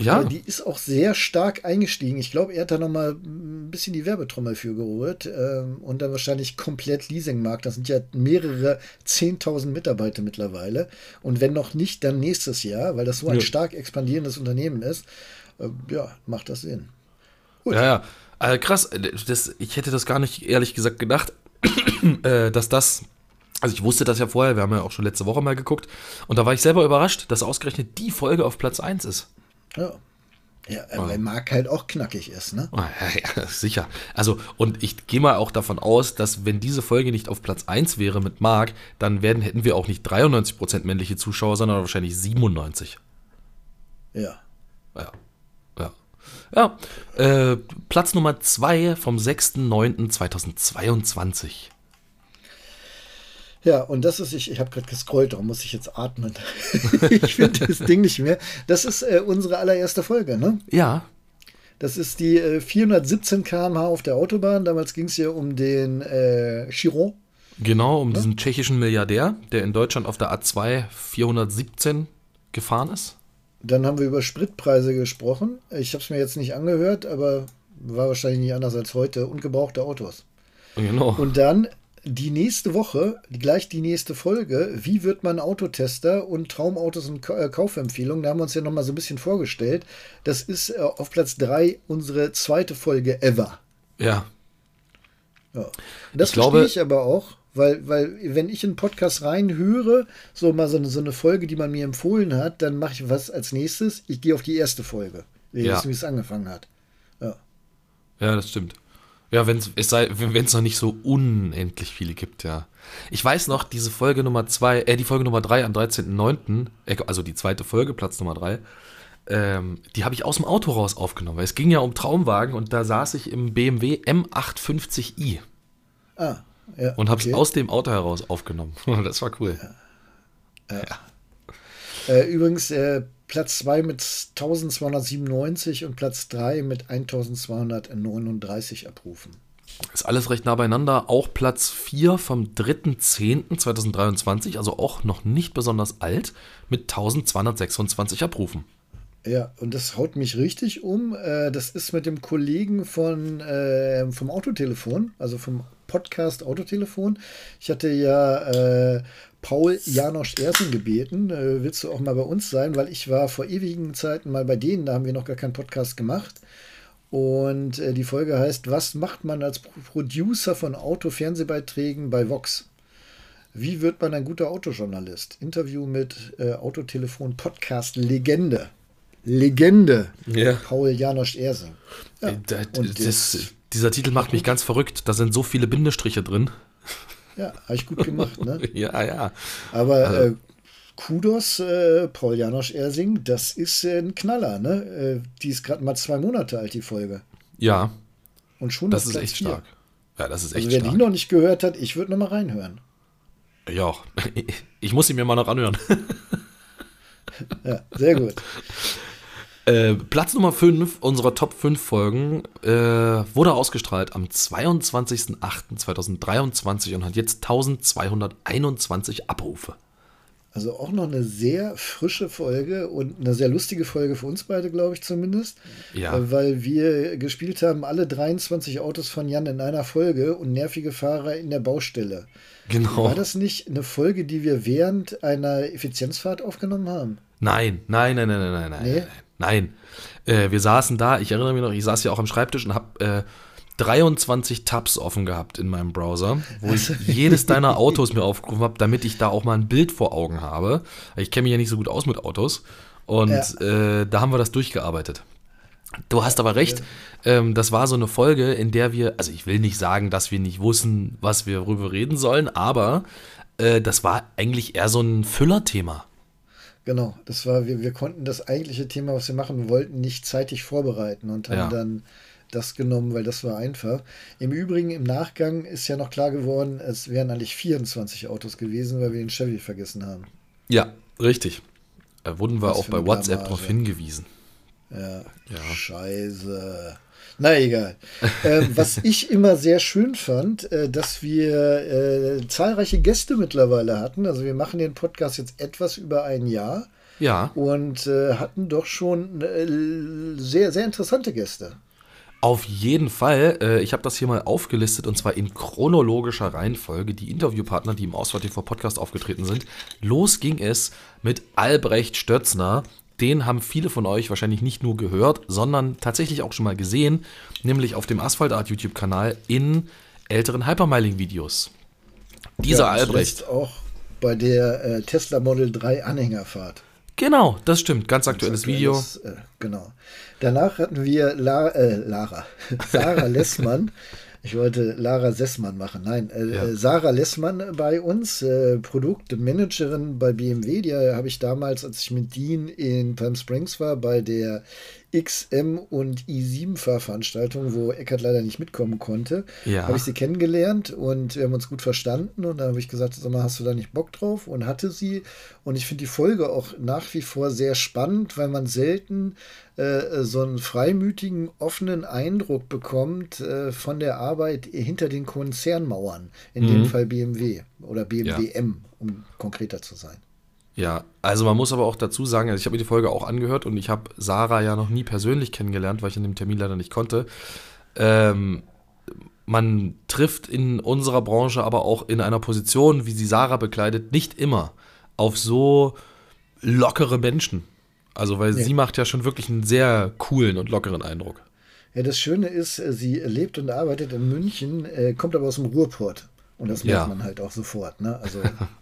Speaker 1: Ja. die ist auch sehr stark eingestiegen. Ich glaube, er hat da nochmal ein bisschen die Werbetrommel für geholt ähm, und dann wahrscheinlich komplett Leasingmarkt. Das sind ja mehrere 10.000 Mitarbeiter mittlerweile. Und wenn noch nicht, dann nächstes Jahr, weil das so ein ja. stark expandierendes Unternehmen ist. Äh, ja, macht das Sinn.
Speaker 2: Gut. Ja, ja. Also krass, das, ich hätte das gar nicht ehrlich gesagt gedacht, [coughs] äh, dass das, also ich wusste das ja vorher, wir haben ja auch schon letzte Woche mal geguckt, und da war ich selber überrascht, dass ausgerechnet die Folge auf Platz 1 ist.
Speaker 1: Ja. Ja, weil Marc halt auch knackig ist, ne?
Speaker 2: Ja, ja, [laughs] sicher. Also, und ich gehe mal auch davon aus, dass wenn diese Folge nicht auf Platz 1 wäre mit Marc, dann werden, hätten wir auch nicht 93% männliche Zuschauer, sondern wahrscheinlich 97.
Speaker 1: Ja.
Speaker 2: Ja. Ja. Äh, Platz Nummer 2 vom 6.9.2022.
Speaker 1: Ja, und das ist, ich, ich habe gerade gescrollt, darum muss ich jetzt atmen. [laughs] ich finde das Ding nicht mehr. Das ist äh, unsere allererste Folge, ne?
Speaker 2: Ja.
Speaker 1: Das ist die äh, 417 km/h auf der Autobahn. Damals ging es ja um den äh, Chiron.
Speaker 2: Genau, um ja? diesen tschechischen Milliardär, der in Deutschland auf der A2 417 gefahren ist.
Speaker 1: Dann haben wir über Spritpreise gesprochen. Ich habe es mir jetzt nicht angehört, aber war wahrscheinlich nicht anders als heute. Und gebrauchte Autos.
Speaker 2: Genau.
Speaker 1: Und dann die nächste Woche, gleich die nächste Folge, wie wird man Autotester und Traumautos und äh, Kaufempfehlungen, da haben wir uns ja nochmal so ein bisschen vorgestellt. Das ist äh, auf Platz 3 unsere zweite Folge ever.
Speaker 2: Ja.
Speaker 1: Ja. Das
Speaker 2: Ich glaube-
Speaker 1: verstehe ich aber auch, weil, weil wenn ich in einen Podcast reinhöre, so mal so eine, so eine Folge, die man mir empfohlen hat, dann mache ich was als nächstes. Ich gehe auf die erste Folge. Wir
Speaker 2: Ja.
Speaker 1: wie es angefangen hat. Ja.
Speaker 2: Ja, das stimmt. Ja, wenn's, es wenn es noch nicht so unendlich viele gibt, ja. Ich weiß noch, diese Folge Nummer 2, äh, die Folge Nummer 3 am 13.09., äh, also die zweite Folge, Platz Nummer 3, ähm, die habe ich aus dem Auto raus aufgenommen, weil es ging ja um Traumwagen und da saß ich im BMW M850i
Speaker 1: Ah, ja.
Speaker 2: und habe es
Speaker 1: okay.
Speaker 2: aus dem Auto heraus aufgenommen. [laughs] Das war cool.
Speaker 1: Äh, übrigens, äh, Platz 2 mit 1297 und Platz 3 mit 1239 Abrufen.
Speaker 2: Ist alles recht nah beieinander. Auch Platz 4 vom 3.10.2023, also auch noch nicht besonders alt, mit 1226 Abrufen.
Speaker 1: Ja, und das haut mich richtig um. Äh, das ist mit dem Kollegen von, äh, vom Autotelefon, also vom Podcast Autotelefon. Ich hatte ja äh, Paul Janosch Ersen gebeten, äh, willst du auch mal bei uns sein, weil ich war vor ewigen Zeiten mal bei denen, da haben wir noch gar keinen Podcast gemacht. Und äh, die Folge heißt, was macht man als Pro- Producer von Auto-Fernsehbeiträgen bei Vox? Wie wird man ein guter Autojournalist? Interview mit äh, Autotelefon Podcast Legende. Legende.
Speaker 2: Ja.
Speaker 1: Paul Janosch Ersing. Ja.
Speaker 2: Äh, das,
Speaker 1: das,
Speaker 2: dieser Titel macht mich ganz verrückt. Da sind so viele Bindestriche drin.
Speaker 1: ja, habe ich gut gemacht, ne? [laughs]
Speaker 2: Ja, ja.
Speaker 1: Aber
Speaker 2: Also-
Speaker 1: äh, Kudos, äh, Paul Janosch Ersing, das ist äh, ein Knaller, ne? Äh, die ist gerade mal zwei Monate alt, die Folge.
Speaker 2: Ja,
Speaker 1: Und schon
Speaker 2: das ist
Speaker 1: Platz
Speaker 2: echt
Speaker 1: vier.
Speaker 2: stark. Ja, das ist
Speaker 1: Also
Speaker 2: echt
Speaker 1: wer die
Speaker 2: stark.
Speaker 1: noch nicht gehört hat, ich würde noch mal reinhören.
Speaker 2: Ja, [laughs] ich muss sie mir mal noch anhören.
Speaker 1: Ja, sehr gut.
Speaker 2: Äh, Platz Nummer 5 unserer Top 5 Folgen äh, wurde ausgestrahlt am 22.08.2023 und hat jetzt 1221 Abrufe.
Speaker 1: Also auch noch eine sehr frische Folge und eine sehr lustige Folge für uns beide, glaube ich zumindest.
Speaker 2: Ja.
Speaker 1: Äh, Weil wir gespielt haben, alle 23 Autos von Jan in einer Folge und nervige Fahrer in der Baustelle.
Speaker 2: Genau.
Speaker 1: War das nicht eine Folge, die wir während einer Effizienzfahrt aufgenommen haben?
Speaker 2: Nein, nein, nein, nein, nein, nein, nein.
Speaker 1: Nee?
Speaker 2: Nein. Äh, wir saßen da, ich erinnere mich noch, ich saß ja auch am Schreibtisch und habe äh, 23 Tabs offen gehabt in meinem Browser, wo ich [laughs] jedes deiner Autos mir aufgerufen habe, damit ich da auch mal ein Bild vor Augen habe. Ich kenne mich ja nicht so gut aus mit Autos. Und äh, da haben wir das durchgearbeitet. Du hast aber recht, ähm, das war so eine Folge, in der wir, also ich will nicht sagen, dass wir nicht wussten, was wir darüber reden sollen, aber äh, das war eigentlich eher so ein Füllerthema.
Speaker 1: Genau, das war, wir, wir konnten das eigentliche Thema, was wir machen wollten, nicht zeitig vorbereiten und haben
Speaker 2: Ja.
Speaker 1: dann das genommen, weil das war einfach. Im Übrigen, im Nachgang ist ja noch klar geworden, es wären eigentlich 24 Autos gewesen, weil wir den Chevy vergessen haben.
Speaker 2: Ja, richtig. Da wurden wir
Speaker 1: Was
Speaker 2: auch bei WhatsApp darauf hingewiesen.
Speaker 1: Ja,
Speaker 2: Ja.
Speaker 1: scheiße. Na egal. ähm, was ich immer sehr schön fand, äh, dass wir äh, zahlreiche Gäste mittlerweile hatten. Also wir machen den Podcast jetzt etwas über ein Jahr
Speaker 2: Ja,
Speaker 1: und äh, hatten doch schon äh, sehr, sehr interessante Gäste.
Speaker 2: auf jeden Fall. Äh, ich habe das hier mal aufgelistet und zwar in chronologischer Reihenfolge. Die Interviewpartner, die im Auswahl TV Podcast aufgetreten sind. Los ging es mit Albrecht Stötzner. Den haben viele von euch wahrscheinlich nicht nur gehört, sondern tatsächlich auch schon mal gesehen, nämlich auf dem Asphalt Art YouTube-Kanal in älteren Hypermiling-Videos. Dieser
Speaker 1: Ja,
Speaker 2: Albrecht.
Speaker 1: Auch bei der äh, Tesla Model 3 Anhängerfahrt.
Speaker 2: Genau, das stimmt. Ganz aktuelles Video.
Speaker 1: Aktuelles, Äh, genau. Danach hatten wir La äh, Lara, [laughs] Sarah Lessmann. Ich wollte Lara Sessmann machen. Nein, äh,
Speaker 2: Ja.
Speaker 1: äh, Sarah Lessmann bei uns, äh, Produktmanagerin bei BMW. Die äh, habe ich damals, als ich mit Dean in Palm Springs war, bei der XM und i7 Fahrveranstaltung, wo Eckert leider nicht mitkommen konnte,
Speaker 2: Ja.
Speaker 1: habe ich sie kennengelernt und wir haben uns gut verstanden. Und dann habe ich gesagt, sag mal, hast du da nicht Bock drauf? Und hatte sie. Und ich finde die Folge auch nach wie vor sehr spannend, weil man selten äh, so einen freimütigen, offenen Eindruck bekommt äh, von der Arbeit hinter den Konzernmauern. In dem Fall BMW oder BMW M, um konkreter zu sein.
Speaker 2: Ja, also man muss aber auch dazu sagen, also ich habe mir die Folge auch angehört und ich habe Sarah ja noch nie persönlich kennengelernt, weil ich an dem Termin leider nicht konnte. Ähm, man trifft in unserer Branche, aber auch in einer Position, wie sie Sarah bekleidet, nicht immer auf so lockere Menschen. Also, weil ja. sie macht ja schon wirklich einen sehr coolen und lockeren Eindruck.
Speaker 1: Ja, das Schöne ist, äh, sie lebt und arbeitet in München, äh, kommt aber aus dem Ruhrport. Und das merkt ja. man halt auch sofort. Ne? Also. [laughs]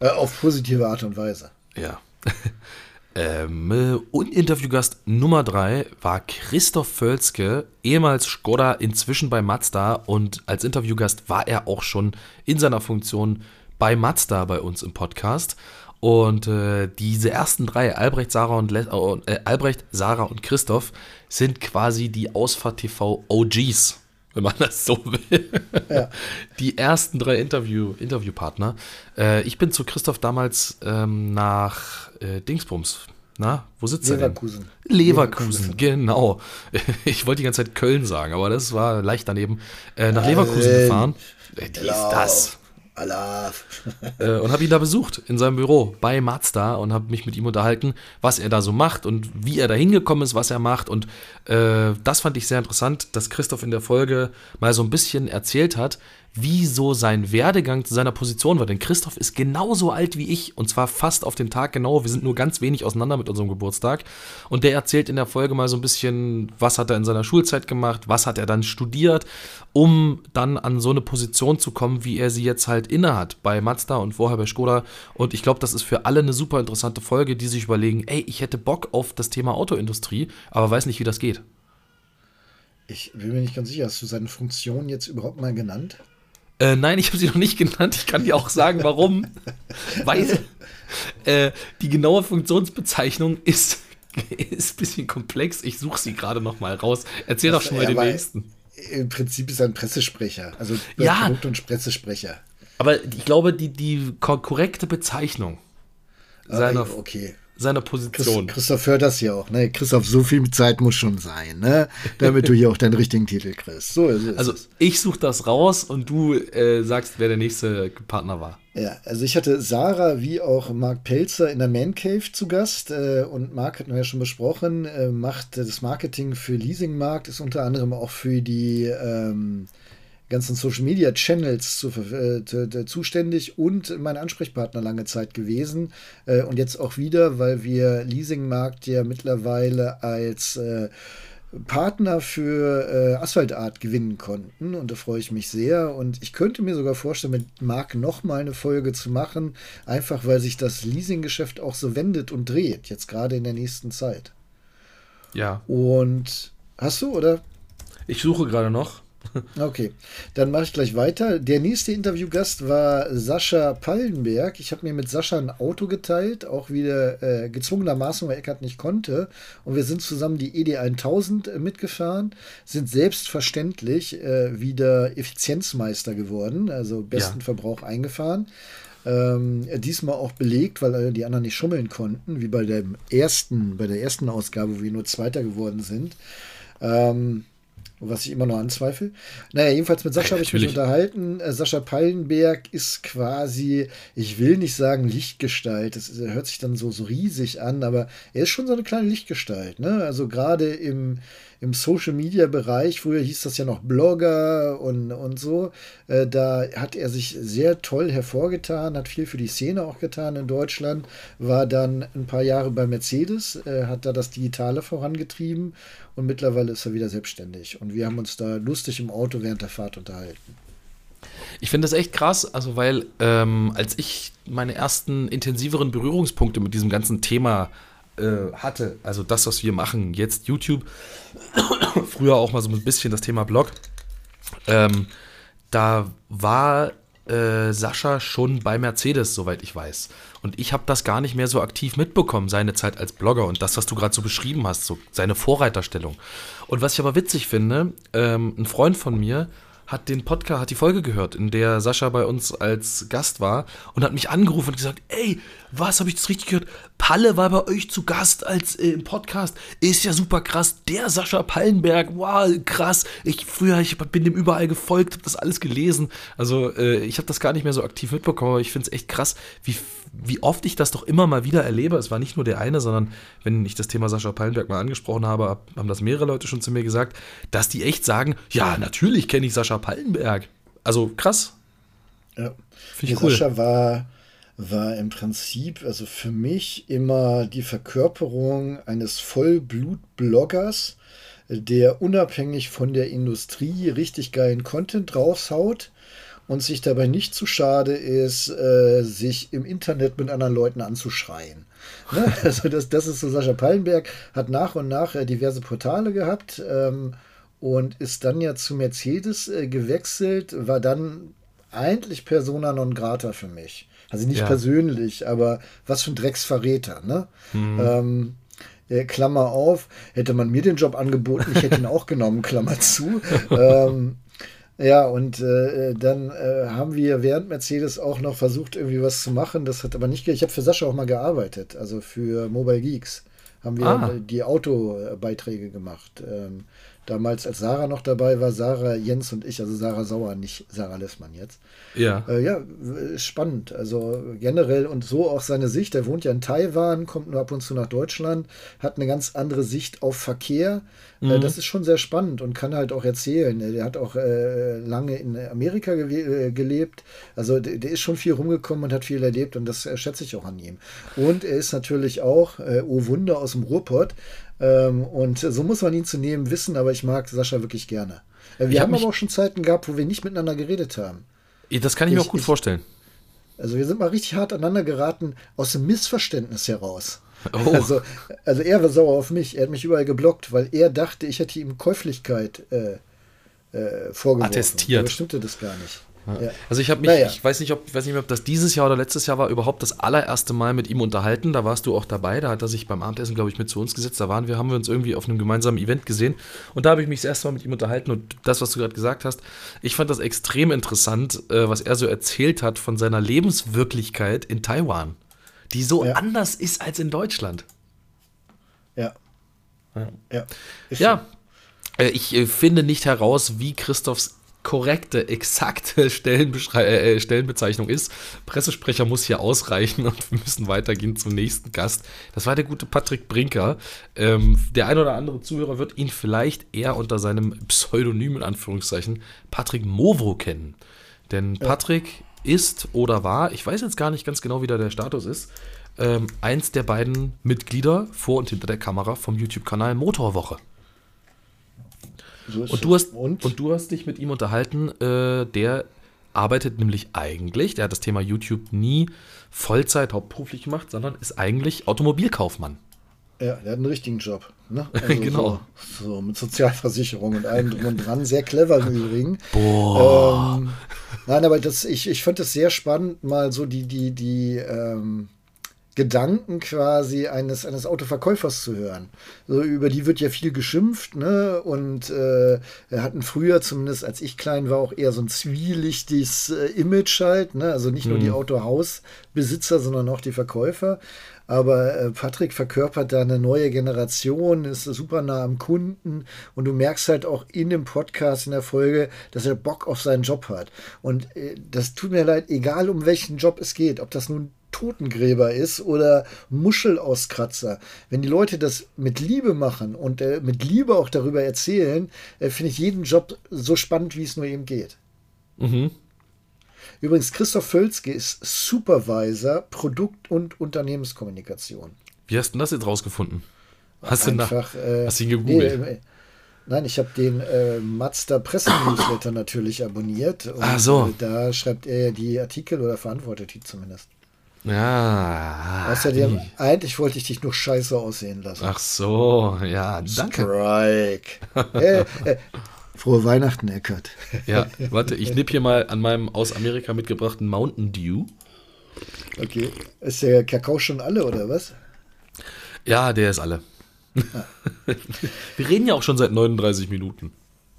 Speaker 1: Äh, auf positive Art und Weise.
Speaker 2: Ja. [laughs] ähm, und Interviewgast Nummer drei war Christoph Völzke, ehemals Skoda, inzwischen bei Mazda. Und als Interviewgast war er auch schon in seiner Funktion bei Mazda bei uns im Podcast. Und äh, diese ersten drei, Albrecht, Sarah und, Le äh, Albrecht, Sarah und Christoph, sind quasi die Ausfahrt TV OGs, wenn man das so will. Ja. [laughs] Die ersten drei Interview, Interviewpartner. Äh, ich bin zu Christoph damals ähm, nach äh, Dingsbums. Na, wo sitzt
Speaker 1: Leverkusen.
Speaker 2: er denn? Leverkusen. Leverkusen, genau. [laughs] Ich wollte die ganze Zeit Köln sagen, aber das war leicht daneben. Äh, nach Leverkusen gefahren. Äh, die ist das. Allah. [laughs] äh, und habe ihn da besucht in seinem Büro bei Mazda und habe mich mit ihm unterhalten, was er da so macht und wie er da hingekommen ist, was er macht. Und äh, das fand ich sehr interessant, dass Christoph in der Folge mal so ein bisschen erzählt hat, wie so sein Werdegang zu seiner Position war. Denn Christoph ist genauso alt wie ich und zwar fast auf den Tag genau. Wir sind nur ganz wenig auseinander mit unserem Geburtstag. Und der erzählt in der Folge mal so ein bisschen, was hat er in seiner Schulzeit gemacht, was hat er dann studiert, um dann an so eine Position zu kommen, wie er sie jetzt halt innehat bei Mazda und vorher bei Skoda. Und ich glaube, das ist für alle eine super interessante Folge, die sich überlegen, ey, ich hätte Bock auf das Thema Autoindustrie, aber weiß nicht, wie das geht.
Speaker 1: Ich bin mir nicht ganz sicher, hast du seine Funktion jetzt überhaupt mal genannt?
Speaker 2: Äh, nein, ich habe sie noch nicht genannt. Ich kann dir auch sagen, warum. Weil äh, die genaue Funktionsbezeichnung ist, ist ein bisschen komplex. Ich suche sie gerade noch mal raus. Erzähl doch schon mal den nächsten.
Speaker 1: Im Prinzip ist er ein Pressesprecher. Also
Speaker 2: ja,
Speaker 1: Produkt- und Pressesprecher.
Speaker 2: Aber ich glaube, die, die korrekte Bezeichnung seiner,
Speaker 1: okay
Speaker 2: seiner Position.
Speaker 1: Christoph hört das ja auch, ne? Christoph, so viel Zeit muss schon sein, ne? Damit du hier auch deinen richtigen Titel kriegst. So
Speaker 2: ist es. Also ich suche das raus und du äh, sagst, wer der nächste Partner war.
Speaker 1: Ja, also ich hatte Sarah wie auch Mark Pelzer in der Man Cave zu Gast äh, und Mark hatten wir ja schon besprochen, äh, macht das Marketing für Leasingmarkt, ist unter anderem auch für die ähm, ganzen Social Media Channels zu, äh, zuständig und mein Ansprechpartner lange Zeit gewesen. Äh, und jetzt auch wieder, weil wir Leasingmarkt ja mittlerweile als äh, Partner für äh, Asphaltart gewinnen konnten. Und da freue ich mich sehr. Und ich könnte mir sogar vorstellen, mit Marc nochmal eine Folge zu machen, einfach weil sich das Leasinggeschäft auch so wendet und dreht, jetzt gerade in der nächsten Zeit.
Speaker 2: Ja.
Speaker 1: Und hast du, oder?
Speaker 2: Ich suche gerade noch.
Speaker 1: Okay, dann mache ich gleich weiter. Der nächste Interviewgast war Sascha Pallenberg. Ich habe mir mit Sascha ein Auto geteilt, auch wieder äh, gezwungenermaßen, weil Eckert nicht konnte. Und wir sind zusammen die ED 1000 äh, mitgefahren, sind selbstverständlich äh, wieder Effizienzmeister geworden, also besten ja. Verbrauch eingefahren. Ähm, diesmal auch belegt, weil die anderen nicht schummeln konnten, wie bei dem ersten, bei der ersten Ausgabe, wo wir nur Zweiter geworden sind. Ähm, was ich immer noch anzweifle. Naja, jedenfalls mit Sascha habe ich mich unterhalten. Äh, Sascha Pallenberg ist quasi, ich will nicht sagen Lichtgestalt, das hört sich dann so, so riesig an, aber er ist schon so eine kleine Lichtgestalt. Ne? Also gerade im, im Social Media Bereich, früher hieß das ja noch Blogger und, und so, äh, da hat er sich sehr toll hervorgetan, hat viel für die Szene auch getan in Deutschland, war dann ein paar Jahre bei Mercedes, äh, hat da das Digitale vorangetrieben und mittlerweile ist er wieder selbstständig. Und wir haben uns da lustig im Auto während der Fahrt unterhalten.
Speaker 2: Ich finde das echt krass, also weil ähm, als ich meine ersten intensiveren Berührungspunkte mit diesem ganzen Thema äh, hatte, also das, was wir machen, jetzt YouTube, [coughs] früher auch mal so ein bisschen das Thema Blog, ähm, da war äh, Sascha schon bei Mercedes, soweit ich weiß. Und ich habe das gar nicht mehr so aktiv mitbekommen, seine Zeit als Blogger und das, was du gerade so beschrieben hast, so seine Vorreiterstellung. Und was ich aber witzig finde, ähm, ein Freund von mir hat den Podcast, hat die Folge gehört, in der Sascha bei uns als Gast war und hat mich angerufen und gesagt, ey, was, habe ich das richtig gehört? Palle war bei euch zu Gast als äh, im Podcast. Ist ja super krass. Der Sascha Pallenberg, wow, krass. Ich früher, ich bin dem überall gefolgt, habe das alles gelesen. Also äh, ich habe das gar nicht mehr so aktiv mitbekommen, aber ich finde es echt krass, wie, wie oft ich das doch immer mal wieder erlebe. Es war nicht nur der eine, sondern wenn ich das Thema Sascha Pallenberg mal angesprochen habe, haben das mehrere Leute schon zu mir gesagt, dass die echt sagen, ja, natürlich kenne ich Sascha Pallenberg. Also krass.
Speaker 1: Ja. Finde ich cool. Sascha war war im Prinzip, also für mich immer die Verkörperung eines Vollblut-Bloggers, der unabhängig von der Industrie richtig geilen Content raushaut und sich dabei nicht zu schade ist, äh, sich im Internet mit anderen Leuten anzuschreien. Ne? [laughs] Also das, das ist so Sascha Pallenberg, hat nach und nach äh, diverse Portale gehabt ähm, und ist dann ja zu Mercedes äh, gewechselt, war dann eigentlich Persona non grata für mich. Also nicht ja. persönlich, aber was für ein Drecksverräter, ne? Mhm. Ähm, äh, Klammer auf, hätte man mir den Job angeboten, ich hätte ihn auch genommen, [laughs] Klammer zu. ähm, ja, und äh, dann äh, haben wir während Mercedes auch noch versucht, irgendwie was zu machen. Das hat aber nicht. Ich habe für Sascha auch mal gearbeitet, also für Mobile Geeks haben wir ah. die Autobeiträge gemacht. Ähm, damals, als Sarah noch dabei war, Sarah, Jens und ich, also Sarah Sauer, nicht Sarah Lessmann jetzt.
Speaker 2: Ja.
Speaker 1: Äh, ja, spannend. Also generell und so auch seine Sicht. Er wohnt ja in Taiwan, kommt nur ab und zu nach Deutschland, hat eine ganz andere Sicht auf Verkehr. Äh, mhm. Äh, das ist schon sehr spannend und kann halt auch erzählen. Er hat auch äh, lange in Amerika ge äh, gelebt. Also der, der, ist schon viel rumgekommen und hat viel erlebt und das äh, schätze ich auch an ihm. Und er ist natürlich auch, oh Wunder aus dem Ruhrpott, und so muss man ihn zu nehmen wissen, aber ich mag Sascha wirklich gerne. Äh, wir ich haben hab aber auch schon Zeiten gehabt, wo wir nicht miteinander geredet haben.
Speaker 2: Das kann ich, ich mir auch gut ich, vorstellen.
Speaker 1: Also wir sind mal richtig hart aneinander geraten aus dem Missverständnis heraus. Oh. Also, also er war sauer auf mich, er hat mich überall geblockt, weil er dachte, ich hätte ihm Käuflichkeit äh, äh, vorgeworfen.
Speaker 2: Attestiert.
Speaker 1: Aber stimmte das gar nicht.
Speaker 2: Ja. Also ich habe mich, naja. ich weiß nicht, ob, weiß nicht mehr, ob das dieses Jahr oder letztes Jahr war, überhaupt das allererste Mal mit ihm unterhalten. Da warst du auch dabei. Da hat er sich beim Abendessen, glaube ich, mit zu uns gesetzt. Da waren wir, haben wir uns irgendwie auf einem gemeinsamen Event gesehen. Und da habe ich mich das erste Mal mit ihm unterhalten. Und das, was du gerade gesagt hast, ich fand das extrem interessant, äh, was er so erzählt hat von seiner Lebenswirklichkeit in Taiwan, die so ja. anders ist als in Deutschland.
Speaker 1: Ja.
Speaker 2: Ja. Ja. ja. Äh, ich äh, finde nicht heraus, wie Christophs korrekte, exakte [laughs] Stellenbeschrei äh, Stellenbezeichnung ist. Pressesprecher muss hier ausreichen und wir müssen weitergehen zum nächsten Gast. Das war der gute Patrick Brinker. Ähm, der ein oder andere Zuhörer wird ihn vielleicht eher unter seinem Pseudonym in Anführungszeichen Patrick Movo kennen. Denn Patrick ist oder war, ich weiß jetzt gar nicht ganz genau, wie da der Status ist, ähm, eins der beiden Mitglieder vor und hinter der Kamera vom YouTube-Kanal Motorwoche. So und, du hast, und? und? du hast dich mit ihm unterhalten, äh, der arbeitet nämlich eigentlich, der hat das Thema YouTube nie Vollzeit hauptberuflich gemacht, sondern ist eigentlich Automobilkaufmann.
Speaker 1: Ja, der hat einen richtigen Job. Ne? [laughs] Also genau. So, so, mit Sozialversicherung und allem drum und dran. Sehr clever im Übrigen.
Speaker 2: Boah.
Speaker 1: Ähm, nein, aber das, ich, ich fand es sehr spannend, mal so die, die, die, ähm, Gedanken quasi eines, eines Autoverkäufers zu hören. So, über die wird ja viel geschimpft, ne? Und äh, hatten früher, zumindest als ich klein war, auch eher so ein zwielichtiges äh, Image halt, ne? Also nicht nur die mhm. Autohausbesitzer, sondern auch die Verkäufer. Aber äh, Patrick verkörpert da eine neue Generation, ist super nah am Kunden und du merkst halt auch in dem Podcast, in der Folge, dass er Bock auf seinen Job hat. Und äh, das tut mir leid, egal um welchen Job es geht, ob das nun Totengräber ist oder Muschelauskratzer. Wenn die Leute das mit Liebe machen und äh, mit Liebe auch darüber erzählen, äh, finde ich jeden Job so spannend, wie es nur eben geht.
Speaker 2: Mhm.
Speaker 1: Übrigens, Christoph Völzke ist Supervisor Produkt- und Unternehmenskommunikation.
Speaker 2: Wie hast du das jetzt rausgefunden? Hast
Speaker 1: Einfach,
Speaker 2: du äh, hast ihn gegoogelt? Nee,
Speaker 1: äh, Nein, ich habe den äh, Mazda Presse-Newsletter natürlich abonniert.
Speaker 2: Und, Ach so.
Speaker 1: Äh, da schreibt er die Artikel oder verantwortet die zumindest.
Speaker 2: Ja.
Speaker 1: Außerdem, eigentlich wollte ich dich nur scheiße aussehen lassen.
Speaker 2: Ach so, ja, danke.
Speaker 1: Strike. [laughs] frohe Weihnachten, Eckert.
Speaker 2: ja, warte, ich nipp hier mal an meinem aus Amerika mitgebrachten Mountain Dew.
Speaker 1: Okay. Ist der Kakao schon alle, oder was?
Speaker 2: Ja, der ist alle. Ah. [laughs] Wir reden ja auch schon seit 39 Minuten.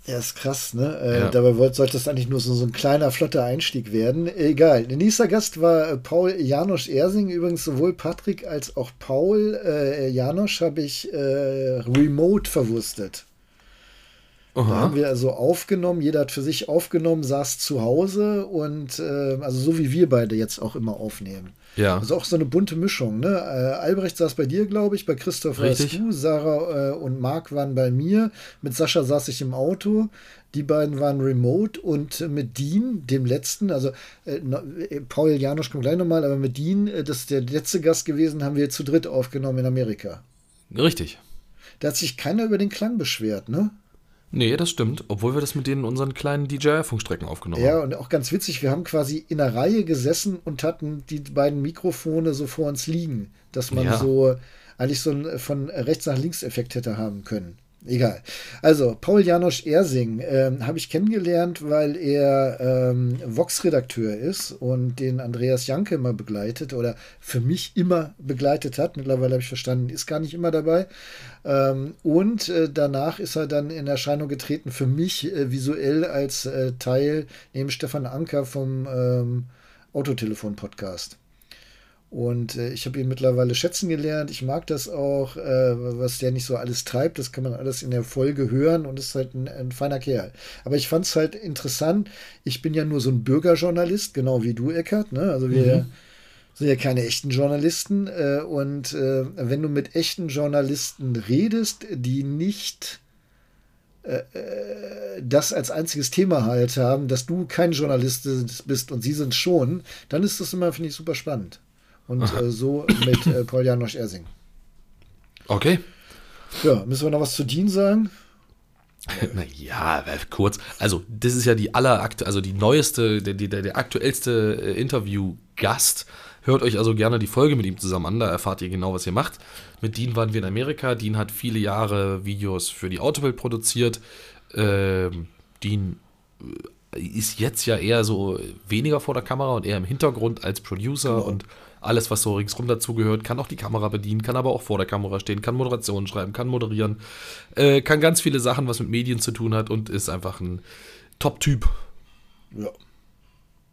Speaker 1: Ja, ist krass, ne? Äh, ja. Dabei wollte, sollte es eigentlich nur so, so ein kleiner, flotter Einstieg werden. Egal. Der nächste Gast war äh, Paul Janosch Ersing. Übrigens sowohl Patrick als auch Paul äh, Janosch habe ich äh, remote verwurstet. Aha. Da haben wir also aufgenommen, jeder hat für sich aufgenommen, saß zu Hause und äh, also so wie wir beide jetzt auch immer aufnehmen. Ja. Also auch so eine bunte Mischung. Ne? Äh, Albrecht saß bei dir, glaube ich, bei Christoph warst du, Sarah äh, und Marc waren bei mir. Mit Sascha saß ich im Auto. Die beiden waren remote und mit Dean, dem letzten, also äh, äh Paul Janosch kommt gleich nochmal, aber mit Dean, äh, das ist der letzte Gast gewesen, haben wir zu dritt aufgenommen in Amerika.
Speaker 2: Richtig.
Speaker 1: Da hat sich keiner über den Klang beschwert, ne?
Speaker 2: Nee, das stimmt. Obwohl wir das mit denen unseren kleinen DJI-Funkstrecken aufgenommen
Speaker 1: haben. Ja, und auch ganz witzig, wir haben quasi in einer Reihe gesessen und hatten die beiden Mikrofone so vor uns liegen, dass man ja. so eigentlich so einen von rechts nach links Effekt hätte haben können. Egal. Also, Paul Janosch Ersing ähm, habe ich kennengelernt, weil er ähm, Vox-Redakteur ist und den Andreas Janke immer begleitet oder für mich immer begleitet hat. Mittlerweile habe ich verstanden, ist gar nicht immer dabei. Ähm, und äh, danach ist er dann in Erscheinung getreten für mich äh, visuell als äh, Teil neben Stefan Anker vom ähm, Autotelefon-Podcast. Und äh, ich habe ihn mittlerweile schätzen gelernt. Ich mag das auch, äh, was der nicht so alles treibt. Das kann man alles in der Folge hören und ist halt ein, ein feiner Kerl. Aber ich fand es halt interessant. Ich bin ja nur so ein Bürgerjournalist, genau wie du, Eckert. Ne? Also wir mhm. sind ja keine echten Journalisten. Äh, und äh, wenn du mit echten Journalisten redest, die nicht äh, das als einziges Thema halt haben, dass du kein Journalist bist und sie sind schon, dann ist das immer, finde ich, super spannend. Und äh, [laughs] so mit äh, Paul Janosch Ersing.
Speaker 2: Okay.
Speaker 1: Ja, müssen wir noch was zu Dean sagen? [laughs]
Speaker 2: Naja, kurz. Also, das ist ja die allerakt, also die neueste, der, der, der aktuellste äh, Interview-Gast. Hört euch also gerne die Folge mit ihm zusammen an, da erfahrt ihr genau, was ihr macht. Mit Dean waren wir in Amerika. Dean hat viele Jahre Videos für die Autowelt produziert. Ähm, Dean äh, ist jetzt ja eher so weniger vor der Kamera und eher im Hintergrund als Producer genau. und alles, was so ringsrum dazugehört, kann auch die Kamera bedienen, kann aber auch vor der Kamera stehen, kann Moderationen schreiben, kann moderieren, äh, kann ganz viele Sachen, was mit Medien zu tun hat und ist einfach ein Top-Typ.
Speaker 1: Ja.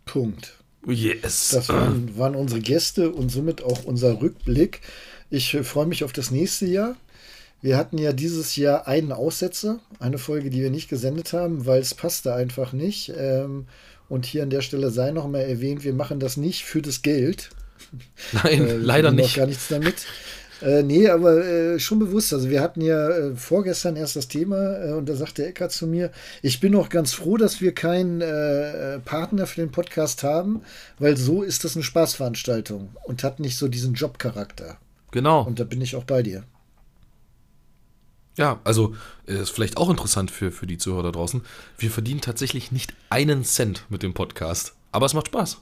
Speaker 1: Punkt.
Speaker 2: Yes.
Speaker 1: Das waren, waren, unsere Gäste und somit auch unser Rückblick. Ich äh, freue mich auf das nächste Jahr. Wir hatten ja dieses Jahr einen Aussetzer, eine Folge, die wir nicht gesendet haben, weil es passte einfach nicht. Ähm, und hier an der Stelle sei noch mal erwähnt, wir machen das nicht für das Geld. [laughs]
Speaker 2: Nein, äh, leider nicht.
Speaker 1: gar nichts damit. Äh, nee, aber äh, schon bewusst. Also wir hatten ja äh, vorgestern erst das Thema äh, und da sagte Eckart zu mir, ich bin auch ganz froh, dass wir keinen äh, Partner für den Podcast haben, weil so ist das eine Spaßveranstaltung und hat nicht so diesen Jobcharakter.
Speaker 2: Genau.
Speaker 1: Und da bin ich auch bei dir.
Speaker 2: Ja, also ist vielleicht auch interessant für, für die Zuhörer da draußen. Wir verdienen tatsächlich nicht einen Cent mit dem Podcast, aber es macht Spaß.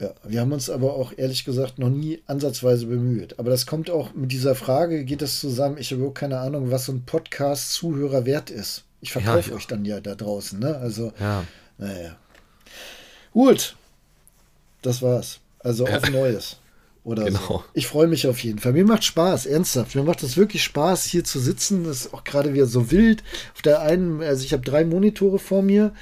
Speaker 1: Ja, wir haben uns aber auch ehrlich gesagt noch nie ansatzweise bemüht. Aber das kommt auch mit dieser Frage, geht das zusammen? Ich habe auch keine Ahnung, was so ein Podcast-Zuhörer wert ist. Ich verkaufe ja, euch dann ja da draußen, ne? Also,
Speaker 2: ja.
Speaker 1: naja. Gut, das war's. Also auf [laughs] Neues. Oder genau. so. Ich freue mich auf jeden Fall. Mir macht Spaß, ernsthaft. Mir macht es wirklich Spaß, hier zu sitzen. Das ist auch gerade wieder so wild. Auf der einen, also ich habe drei Monitore vor mir.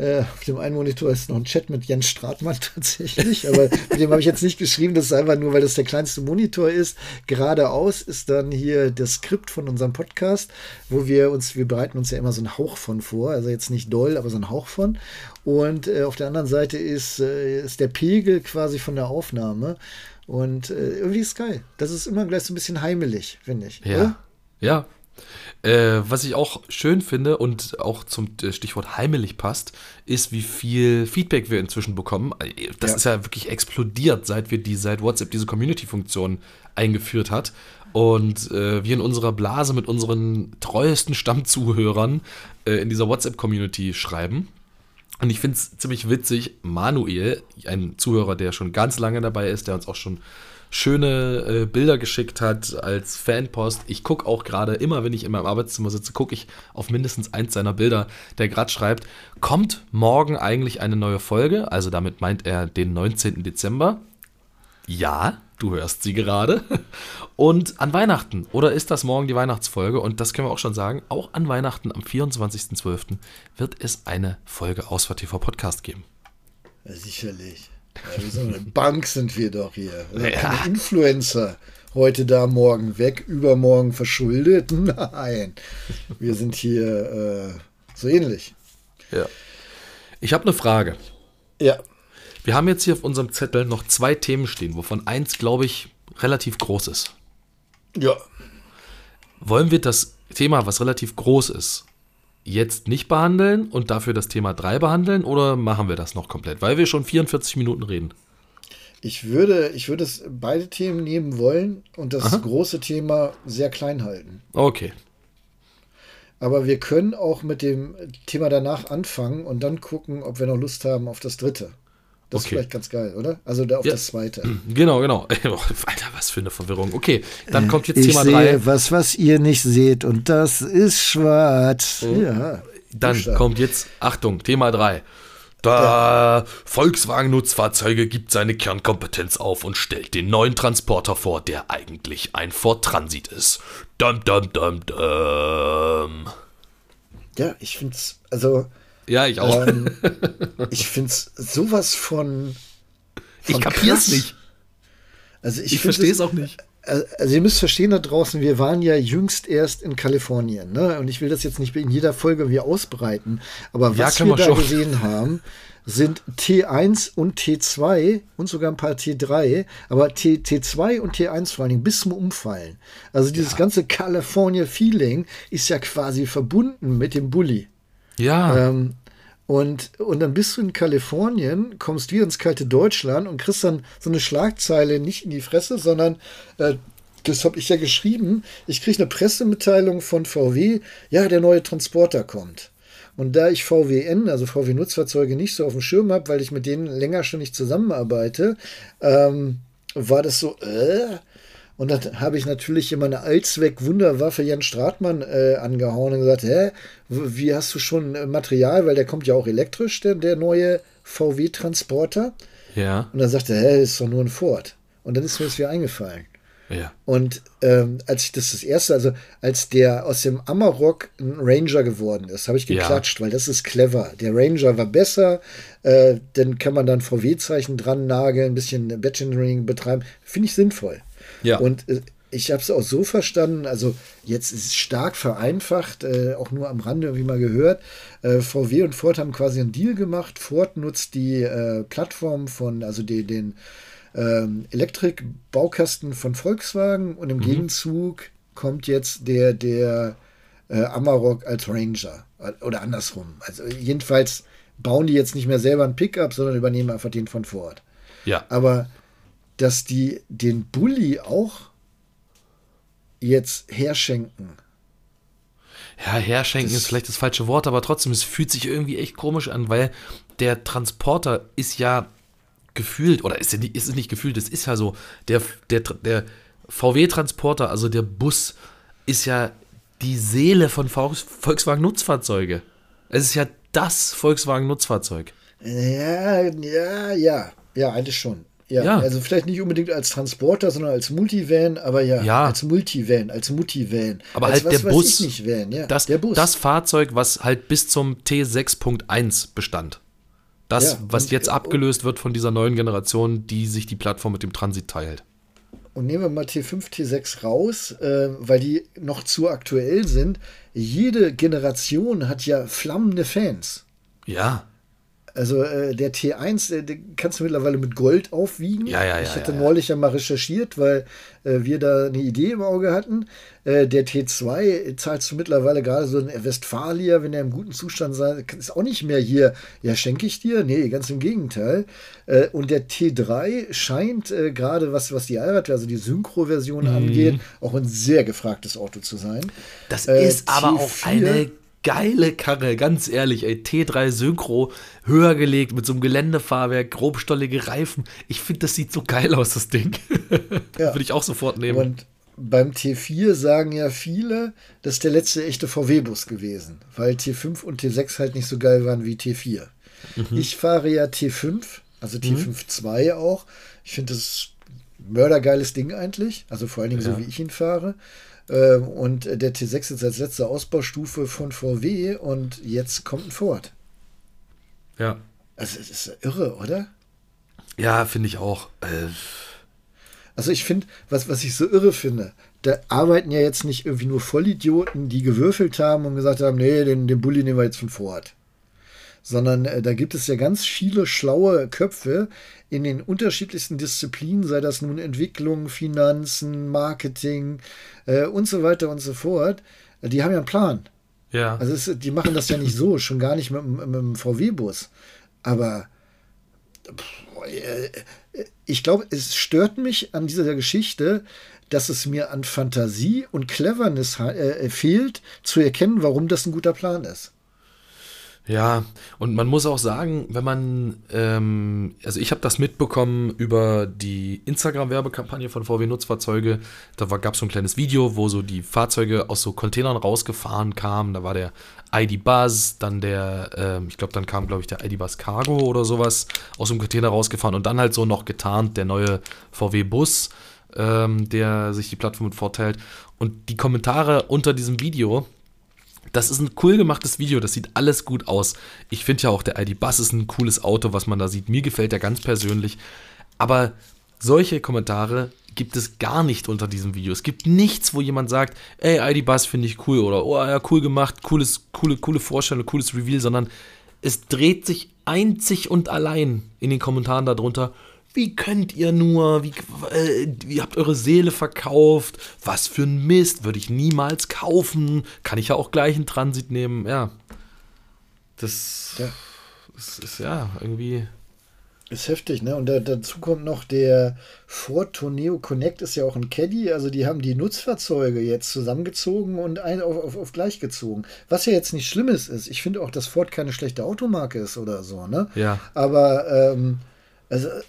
Speaker 1: Äh, auf dem einen Monitor ist noch ein Chat mit Jens Stratmann [laughs] tatsächlich, aber mit dem habe ich jetzt nicht geschrieben. Das ist einfach nur, weil das der kleinste Monitor ist. Geradeaus ist dann hier das Skript von unserem Podcast, wo wir uns, wir bereiten uns ja immer so einen Hauch von vor. Also jetzt nicht doll, aber so einen Hauch von. Und äh, auf der anderen Seite ist, äh, ist der Pegel quasi von der Aufnahme. Und äh, irgendwie ist geil. Das ist immer gleich so ein bisschen heimelig, finde ich.
Speaker 2: Ja. Oder? Ja, äh, was ich auch schön finde und auch zum äh, Stichwort heimelig passt, ist, wie viel Feedback wir inzwischen bekommen. Das ja. ist ja wirklich explodiert, seit wir die, seit WhatsApp diese Community-Funktion eingeführt hat. Und äh, wir in unserer Blase mit unseren treuesten Stammzuhörern äh, in dieser WhatsApp-Community schreiben. Und ich finde es ziemlich witzig, Manuel, ein Zuhörer, der schon ganz lange dabei ist, der uns auch schon schöne äh, Bilder geschickt hat als Fanpost. Ich gucke auch gerade immer, wenn ich in meinem Arbeitszimmer sitze, gucke ich auf mindestens eins seiner Bilder, der gerade schreibt, kommt morgen eigentlich eine neue Folge? Also damit meint er den 19. Dezember. Ja, Du hörst sie gerade. Und an Weihnachten. Oder ist das morgen die Weihnachtsfolge? Und das können wir auch schon sagen. Auch an Weihnachten am 24.12. wird es eine Folge Ausfahrt TV Podcast geben.
Speaker 1: Ja, sicherlich. Ja, so eine Bank sind wir doch hier. Ja. Influencer. Heute da, morgen weg, übermorgen verschuldet. [laughs] Nein. Wir sind hier äh, so ähnlich.
Speaker 2: Ja. Ich habe eine Frage.
Speaker 1: Ja.
Speaker 2: Wir haben jetzt hier auf unserem Zettel noch zwei Themen stehen, wovon eins, glaube ich, relativ groß ist.
Speaker 1: Ja.
Speaker 2: Wollen wir das Thema, was relativ groß ist, jetzt nicht behandeln und dafür das Thema 3 behandeln oder machen wir das noch komplett? Weil wir schon 44 Minuten reden.
Speaker 1: Ich würde, ich würde es beide Themen nehmen wollen und das Aha. große Thema sehr klein halten.
Speaker 2: Okay.
Speaker 1: Aber wir können auch mit dem Thema danach anfangen und dann gucken, ob wir noch Lust haben auf das dritte. Das okay. ist vielleicht ganz geil, oder? Also auf ja. das zweite. [clears throat]
Speaker 2: Genau, genau. [laughs] Alter, was für eine Verwirrung. Okay, dann kommt jetzt
Speaker 1: ich
Speaker 2: Thema
Speaker 1: 3. Ich sehe was, was ihr nicht seht und das ist schwarz. Oh. Ja.
Speaker 2: Dann kommt jetzt, Achtung, Thema 3. Da ja. Volkswagen Nutzfahrzeuge gibt seine Kernkompetenz auf und stellt den neuen Transporter vor, der eigentlich ein Ford Transit ist. Dum, dum, dum, dum.
Speaker 1: Ja, ich finde es, also
Speaker 2: ja, ich auch. Ähm, [laughs]
Speaker 1: ich finde es sowas von,
Speaker 2: von. ich kapier's krass. nicht.
Speaker 1: Also ich,
Speaker 2: ich verstehe es auch nicht.
Speaker 1: Also ihr müsst verstehen da draußen, wir waren ja jüngst erst in Kalifornien, ne? Und ich will das jetzt nicht in jeder Folge wie ausbreiten, aber was ja, wir, wir da schon. gesehen haben, sind T1 und T2 und sogar ein paar T3, aber T, T2 und T1 vor allen Dingen bis zum Umfallen. Also dieses ja. ganze California Feeling ist ja quasi verbunden mit dem Bully.
Speaker 2: Ja.
Speaker 1: Ähm, und, und dann bist du in Kalifornien, kommst wieder ins kalte Deutschland und kriegst dann so eine Schlagzeile nicht in die Fresse, sondern äh, das habe ich ja geschrieben. Ich kriege eine Pressemitteilung von VW, ja, der neue Transporter kommt. Und da ich VWN, also VW Nutzfahrzeuge, nicht so auf dem Schirm habe, weil ich mit denen länger schon nicht zusammenarbeite, ähm, war das so, äh, und dann habe ich natürlich immer eine Allzweck-Wunderwaffe Jan Stratmann äh, angehauen und gesagt, hä, wie hast du schon äh, Material, weil der kommt ja auch elektrisch, der, der neue VW-Transporter.
Speaker 2: Ja.
Speaker 1: Und dann sagte er, hä, ist doch nur ein Ford. Und dann ist mir das wieder eingefallen.
Speaker 2: Ja.
Speaker 1: Und ähm, als ich das das erste, also als der aus dem Amarok ein Ranger geworden ist, habe ich geklatscht, ja. weil das ist clever. Der Ranger war besser, äh, dann kann man dann VW-Zeichen dran nageln, ein bisschen Batching betreiben. Finde ich sinnvoll.
Speaker 2: Ja.
Speaker 1: Und äh, ich habe es auch so verstanden, also jetzt ist es stark vereinfacht, äh, auch nur am Rande irgendwie mal gehört. Äh, VW und Ford haben quasi einen Deal gemacht. Ford nutzt die äh, Plattform von, also die, den ähm, Elektrikbaukasten von Volkswagen und im mhm. Gegenzug kommt jetzt der, der äh, Amarok als Ranger oder andersrum. Also jedenfalls bauen die jetzt nicht mehr selber einen Pickup, sondern übernehmen einfach den von Ford.
Speaker 2: Ja.
Speaker 1: Aber dass die den Bulli auch jetzt herschenken.
Speaker 2: Ja, herschenken das ist vielleicht das falsche Wort, aber trotzdem, es fühlt sich irgendwie echt komisch an, weil der Transporter ist ja gefühlt, oder ist, ist es nicht gefühlt, es ist ja so, der, der, der VW-Transporter, also der Bus, ist ja die Seele von Volkswagen Nutzfahrzeuge. Es ist ja das Volkswagen Nutzfahrzeug.
Speaker 1: Ja, ja, ja, ja, eigentlich schon. Ja, ja, also vielleicht nicht unbedingt als Transporter, sondern als Multivan, aber ja,
Speaker 2: ja.
Speaker 1: als Multivan, als Multivan.
Speaker 2: Aber
Speaker 1: als
Speaker 2: halt was, der Bus,
Speaker 1: nicht, Van, ja,
Speaker 2: das,
Speaker 1: der Bus.
Speaker 2: Das Fahrzeug, was halt bis zum T6.1 bestand. Das, ja, was und, jetzt äh, abgelöst wird von dieser neuen Generation, die sich die Plattform mit dem Transit teilt.
Speaker 1: Und nehmen wir mal T5, T6 raus, äh, weil die noch zu aktuell sind. Jede Generation hat ja flammende Fans.
Speaker 2: Ja.
Speaker 1: Also äh, der T1, äh, den kannst du mittlerweile mit Gold aufwiegen.
Speaker 2: Ja, ja, ja.
Speaker 1: Ich hatte neulich ja mal recherchiert, weil äh, wir da eine Idee im Auge hatten. Äh, der T2 zahlst du mittlerweile gerade so ein Westfalia, wenn er im guten Zustand sei, ist auch nicht mehr hier, ja, schenke ich dir? Nee, ganz im Gegenteil. Äh, und der T3 scheint äh, gerade, was, was die Allrad, also die Synchro-Version mhm. angeht, auch ein sehr gefragtes Auto zu sein.
Speaker 2: Das ist aber T4, auch eine geile Karre, ganz ehrlich, ey. T3 Synchro, höher gelegt, mit so einem Geländefahrwerk, grobstollige Reifen. Ich finde, das sieht so geil aus, das Ding. [laughs] Ja. Würde ich auch sofort nehmen.
Speaker 1: Und beim T4 sagen ja viele, das ist der letzte echte VW-Bus gewesen, weil T5 und T6 halt nicht so geil waren wie T4. Mhm. Ich fahre ja T5, also T5 mhm. 2 auch. Ich finde das mördergeiles Ding eigentlich, also vor allen Dingen
Speaker 2: Ja.
Speaker 1: so wie ich ihn fahre. Ähm, und der T6 ist als letzte Ausbaustufe von VW und jetzt kommt ein Ford.
Speaker 2: Ja.
Speaker 1: Also das ist irre, oder?
Speaker 2: Ja, finde ich auch. Äh,
Speaker 1: Also ich finde, was, was ich so irre finde, da arbeiten ja jetzt nicht irgendwie nur Vollidioten, die gewürfelt haben und gesagt haben, nee, den, den Bulli nehmen wir jetzt von Ford. Sondern äh, da gibt es ja ganz viele schlaue Köpfe in den unterschiedlichsten Disziplinen, sei das nun Entwicklung, Finanzen, Marketing äh, und so weiter und so fort. Die haben ja einen Plan.
Speaker 2: ja.
Speaker 1: Also es, die machen das ja nicht so, schon gar nicht mit, dem- mit dem VW-Bus. Aber ich glaube, es stört mich an dieser Geschichte, dass es mir an Fantasie und Cleverness äh, fehlt, zu erkennen, warum das ein guter Plan ist.
Speaker 2: Ja, und man muss auch sagen, wenn man, ähm, also ich habe das mitbekommen über die Instagram-Werbekampagne von VW Nutzfahrzeuge. Da gab es so ein kleines Video, wo so die Fahrzeuge aus so Containern rausgefahren kamen. Da war der ID Buzz, dann der, ähm, ich glaube, dann kam, glaube ich, der ID Buzz Cargo oder sowas aus dem Container rausgefahren und dann halt so noch getarnt der neue VW Bus, ähm, der sich die Plattform mit vorteilt. Und die Kommentare unter diesem Video, das ist ein cool gemachtes Video, das sieht alles gut aus. Ich finde ja auch, der ID Bus ist ein cooles Auto, was man da sieht. Mir gefällt der ganz persönlich. Aber solche Kommentare gibt es gar nicht unter diesem Video. Es gibt nichts, wo jemand sagt, ey, ID Bus finde ich cool oder oh ja, cool gemacht, cooles, coole, coole Vorstellung, cooles Reveal, sondern es dreht sich einzig und allein in den Kommentaren darunter. Wie könnt ihr nur? Wie, äh, ihr habt eure Seele verkauft. Was für ein Mist. Würde ich niemals kaufen. Kann ich ja auch gleich in Transit nehmen. Ja. Das,
Speaker 1: Ja.
Speaker 2: das ist ja irgendwie.
Speaker 1: Ist heftig, ne? Und da, dazu kommt noch der Ford Tourneo Connect ist ja auch ein Caddy. Also die haben die Nutzfahrzeuge jetzt zusammengezogen und ein auf, auf, auf gleich gezogen. Was ja jetzt nicht Schlimmes ist. Ich finde auch, dass Ford keine schlechte Automarke ist oder so, ne?
Speaker 2: Ja.
Speaker 1: Aber ähm, also äh,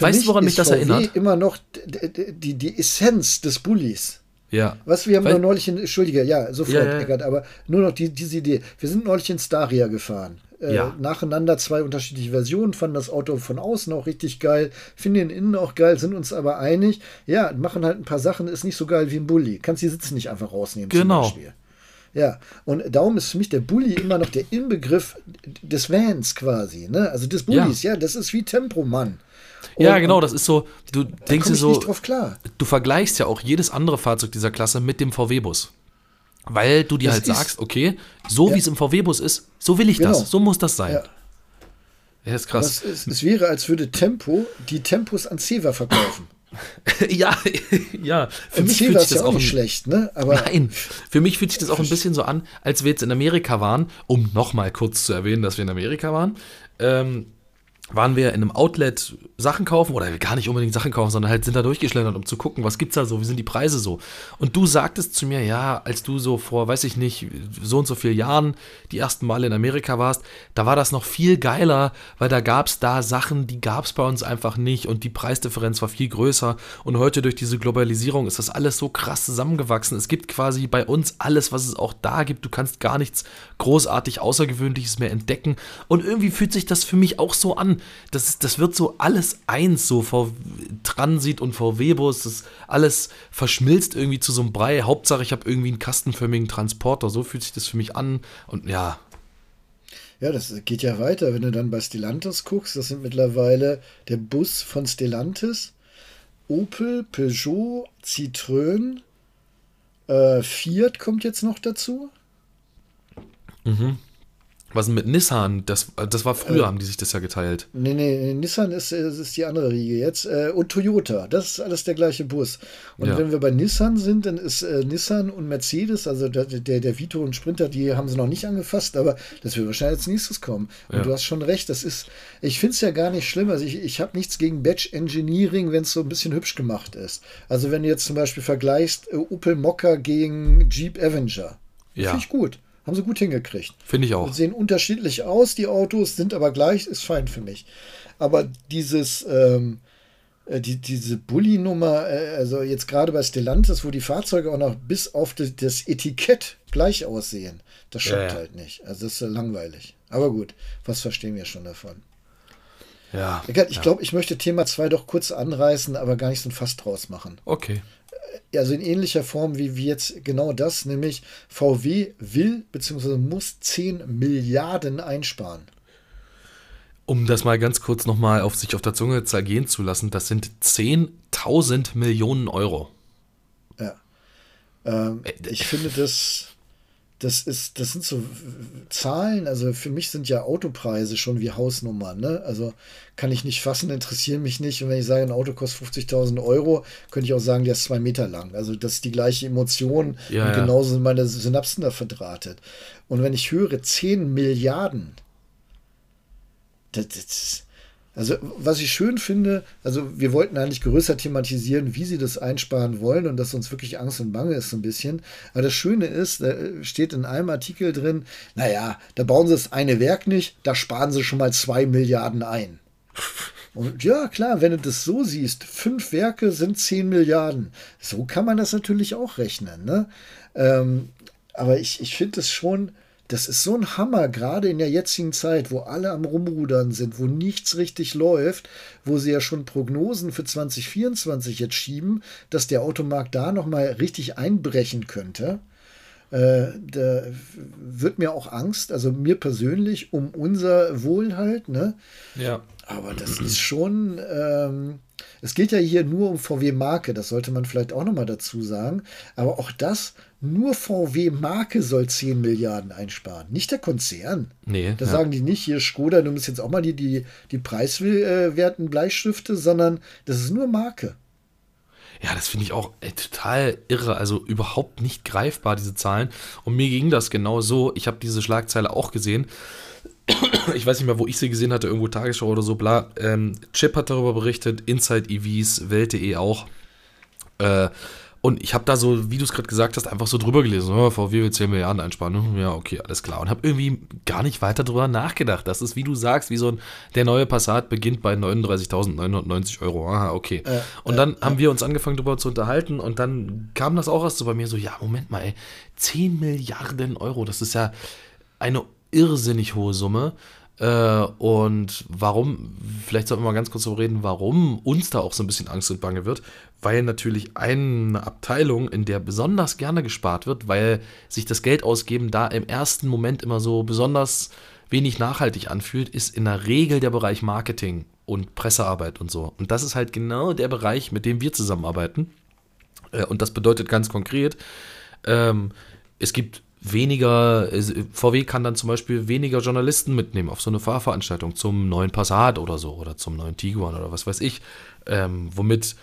Speaker 2: Weißt du, woran mich das
Speaker 1: VW
Speaker 2: erinnert?
Speaker 1: Immer noch d- d- die, die Essenz des Bullies.
Speaker 2: Ja.
Speaker 1: Was, wir haben
Speaker 2: Weil-
Speaker 1: neulich in, Entschuldige, ja, sofort,
Speaker 2: Ja, ja.
Speaker 1: Eckart, aber nur noch die, diese Idee. Wir sind neulich in Staria gefahren. Äh,
Speaker 2: Ja.
Speaker 1: Nacheinander zwei unterschiedliche Versionen, fanden das Auto von außen auch richtig geil, finden den innen auch geil, sind uns aber einig, ja, machen halt ein paar Sachen, ist nicht so geil wie ein Bulli. Kannst die Sitze nicht einfach rausnehmen.
Speaker 2: Genau.
Speaker 1: Zum Beispiel. Ja, und darum ist für mich der Bulli immer noch der Inbegriff des Vans quasi, ne? Also des Bullis, ja, das ist wie Tempomann.
Speaker 2: Ja,
Speaker 1: Und-
Speaker 2: genau,
Speaker 1: und
Speaker 2: das ist so, du denkst dir so, du vergleichst ja auch jedes andere Fahrzeug dieser Klasse mit dem VW-Bus. Weil du dir
Speaker 1: Das
Speaker 2: halt sagst, okay, so
Speaker 1: Ja.
Speaker 2: wie es im VW-Bus ist, so will ich
Speaker 1: Genau.
Speaker 2: das, so muss das sein.
Speaker 1: Ja.
Speaker 2: Ja, ist krass.
Speaker 1: Ist, es wäre, als würde Tempo die Tempos an Ceva verkaufen. [laughs]
Speaker 2: ja, ja. Für
Speaker 1: Und
Speaker 2: mich
Speaker 1: Ceva
Speaker 2: fühlt sich
Speaker 1: ja
Speaker 2: das
Speaker 1: auch nicht
Speaker 2: ein,
Speaker 1: schlecht, ne? Aber
Speaker 2: Nein, für mich fühlt sich das auch ein bisschen so an, als wir jetzt in Amerika waren, um nochmal kurz zu erwähnen, dass wir in Amerika waren. Ähm, waren wir in einem Outlet Sachen kaufen oder gar nicht unbedingt Sachen kaufen, sondern halt sind da durchgeschlendert, um zu gucken, was gibt's da so, wie sind die Preise so. Und du sagtest zu mir, ja, als du so vor, weiß ich nicht, so und so vielen Jahren die ersten Male in Amerika warst, da war das noch viel geiler, weil da gab's da Sachen, die gab's bei uns einfach nicht und die Preisdifferenz war viel größer. Und heute durch diese Globalisierung ist das alles so krass zusammengewachsen. Es gibt quasi bei uns alles, was es auch da gibt. Du kannst gar nichts großartig Außergewöhnliches mehr entdecken. Und irgendwie fühlt sich das für mich auch so an. Das, ist, das wird so alles eins, so V Transit und VW-Bus. Das alles verschmilzt irgendwie zu so einem Brei. Hauptsache, ich habe irgendwie einen kastenförmigen Transporter. So fühlt sich das für mich an. Und ja,
Speaker 1: ja, das geht ja weiter. Wenn du dann bei Stellantis guckst, das sind mittlerweile der Bus von Stellantis, Opel, Peugeot, Citroën, äh, Fiat kommt jetzt noch dazu.
Speaker 2: Was denn mit Nissan? Das, das war früher, haben die sich das ja geteilt.
Speaker 1: Nee, nee, Nissan ist, äh, ist die andere Riege jetzt. Äh, und Toyota, das ist alles der gleiche Bus. Und
Speaker 2: Ja.
Speaker 1: wenn wir bei Nissan sind, dann ist äh, Nissan und Mercedes, also der, der, der Vito und Sprinter, die haben sie noch nicht angefasst, aber das wird wahrscheinlich als nächstes kommen. Und
Speaker 2: Ja.
Speaker 1: du hast schon recht, das ist, ich finde es ja gar nicht schlimm. Also ich, ich habe nichts gegen Batch Engineering, wenn es so ein bisschen hübsch gemacht ist. Also wenn du jetzt zum Beispiel vergleichst äh, Opel Mokka gegen Jeep Avenger.
Speaker 2: Ja.
Speaker 1: Finde ich gut. Haben sie gut hingekriegt.
Speaker 2: Finde ich auch.
Speaker 1: Sehen unterschiedlich aus, die Autos, sind aber gleich, ist fein für mich. Aber dieses, ähm, äh, die, diese Bulli-Nummer, äh, also jetzt gerade bei Stellantis, wo die Fahrzeuge auch noch bis auf das, das Etikett gleich aussehen, das schockt
Speaker 2: Ja,
Speaker 1: halt nicht. Also das ist äh, langweilig. Aber gut, was verstehen wir schon davon? Ja. Ich ja. glaube, ich möchte Thema 2 doch kurz anreißen, aber gar nicht so ein Fass draus machen.
Speaker 2: Okay.
Speaker 1: Also in ähnlicher Form wie, wie jetzt genau das, nämlich VW will bzw. muss 10 Milliarden einsparen.
Speaker 2: Um das mal ganz kurz nochmal auf sich auf der Zunge zergehen zu lassen, das sind 10.000 Millionen Euro.
Speaker 1: Ja. Ähm, äh, ich finde das das ist, das sind so Zahlen, also für mich sind ja Autopreise schon wie Hausnummern, ne? Also kann ich nicht fassen, interessieren mich nicht. Und wenn ich sage, ein Auto kostet 50.000 Euro, könnte ich auch sagen, der ist zwei Meter lang. Also das ist die gleiche Emotion ja, und genauso sind meine Synapsen da verdrahtet. Und wenn ich höre 10 Milliarden, das, das, also, was ich schön finde, also wir wollten eigentlich größer thematisieren, wie sie das einsparen wollen und dass uns wirklich Angst und Bange ist so ein bisschen. Aber das Schöne ist, da steht in einem Artikel drin, naja, da bauen sie das eine Werk nicht, da sparen sie schon mal zwei Milliarden ein. [laughs] Und ja, klar, wenn du das so siehst, fünf Werke sind zehn Milliarden. So kann man das natürlich auch rechnen. Ne? Ähm, aber ich, ich finde es schon das ist so ein Hammer, gerade in der jetzigen Zeit, wo alle am Rumrudern sind, wo nichts richtig läuft, wo sie ja schon Prognosen für 2024 jetzt schieben, dass der Automarkt da nochmal richtig einbrechen könnte. Äh, da wird mir auch Angst, also mir persönlich, um unser Wohl halt, ne?
Speaker 2: Ja.
Speaker 1: Aber das ist schon, ähm, es geht ja hier nur um VW-Marke, das sollte man vielleicht auch nochmal dazu sagen. Aber auch das nur VW-Marke soll 10 Milliarden einsparen, nicht der Konzern.
Speaker 2: Nee.
Speaker 1: Da ja. sagen die nicht, hier Skoda, du musst jetzt auch mal die, die, die preiswerten Bleistifte, sondern das ist nur Marke.
Speaker 2: Ja, das finde ich auch ey, total irre, also überhaupt nicht greifbar, diese Zahlen. Und mir ging das genau so. Ich habe diese Schlagzeile auch gesehen. Ich weiß nicht mehr, wo ich sie gesehen hatte, irgendwo Tagesschau oder so, bla. Ähm, Chip hat darüber berichtet, Inside EVs, Welt.de auch. Äh, und ich habe da so, wie du es gerade gesagt hast, einfach so drüber gelesen. Oh, VW will 10 Milliarden einsparen. Ja, okay, alles klar. Und habe irgendwie gar nicht weiter drüber nachgedacht. Das ist, wie du sagst, wie so ein, der neue Passat beginnt bei 39.990 Euro. Aha, okay. Äh, und dann äh, haben wir uns angefangen darüber zu unterhalten und dann kam das auch erst so bei mir so, ja, Moment mal, ey, 10 Milliarden Euro, das ist ja eine irrsinnig hohe Summe. Äh, und warum, vielleicht sollten wir mal ganz kurz darüber reden, warum uns da auch so ein bisschen Angst und Bange wird, weil natürlich eine Abteilung, in der besonders gerne gespart wird, weil sich das Geld ausgeben da im ersten Moment immer so besonders wenig nachhaltig anfühlt, ist in der Regel der Bereich Marketing und Pressearbeit und so. Und das ist halt genau der Bereich, mit dem wir zusammenarbeiten. Äh, und das bedeutet ganz konkret, ähm, es gibt weniger, VW kann dann zum Beispiel weniger Journalisten mitnehmen auf so eine Fahrveranstaltung zum neuen Passat oder so oder zum neuen Tiguan oder was weiß ich, ähm, womit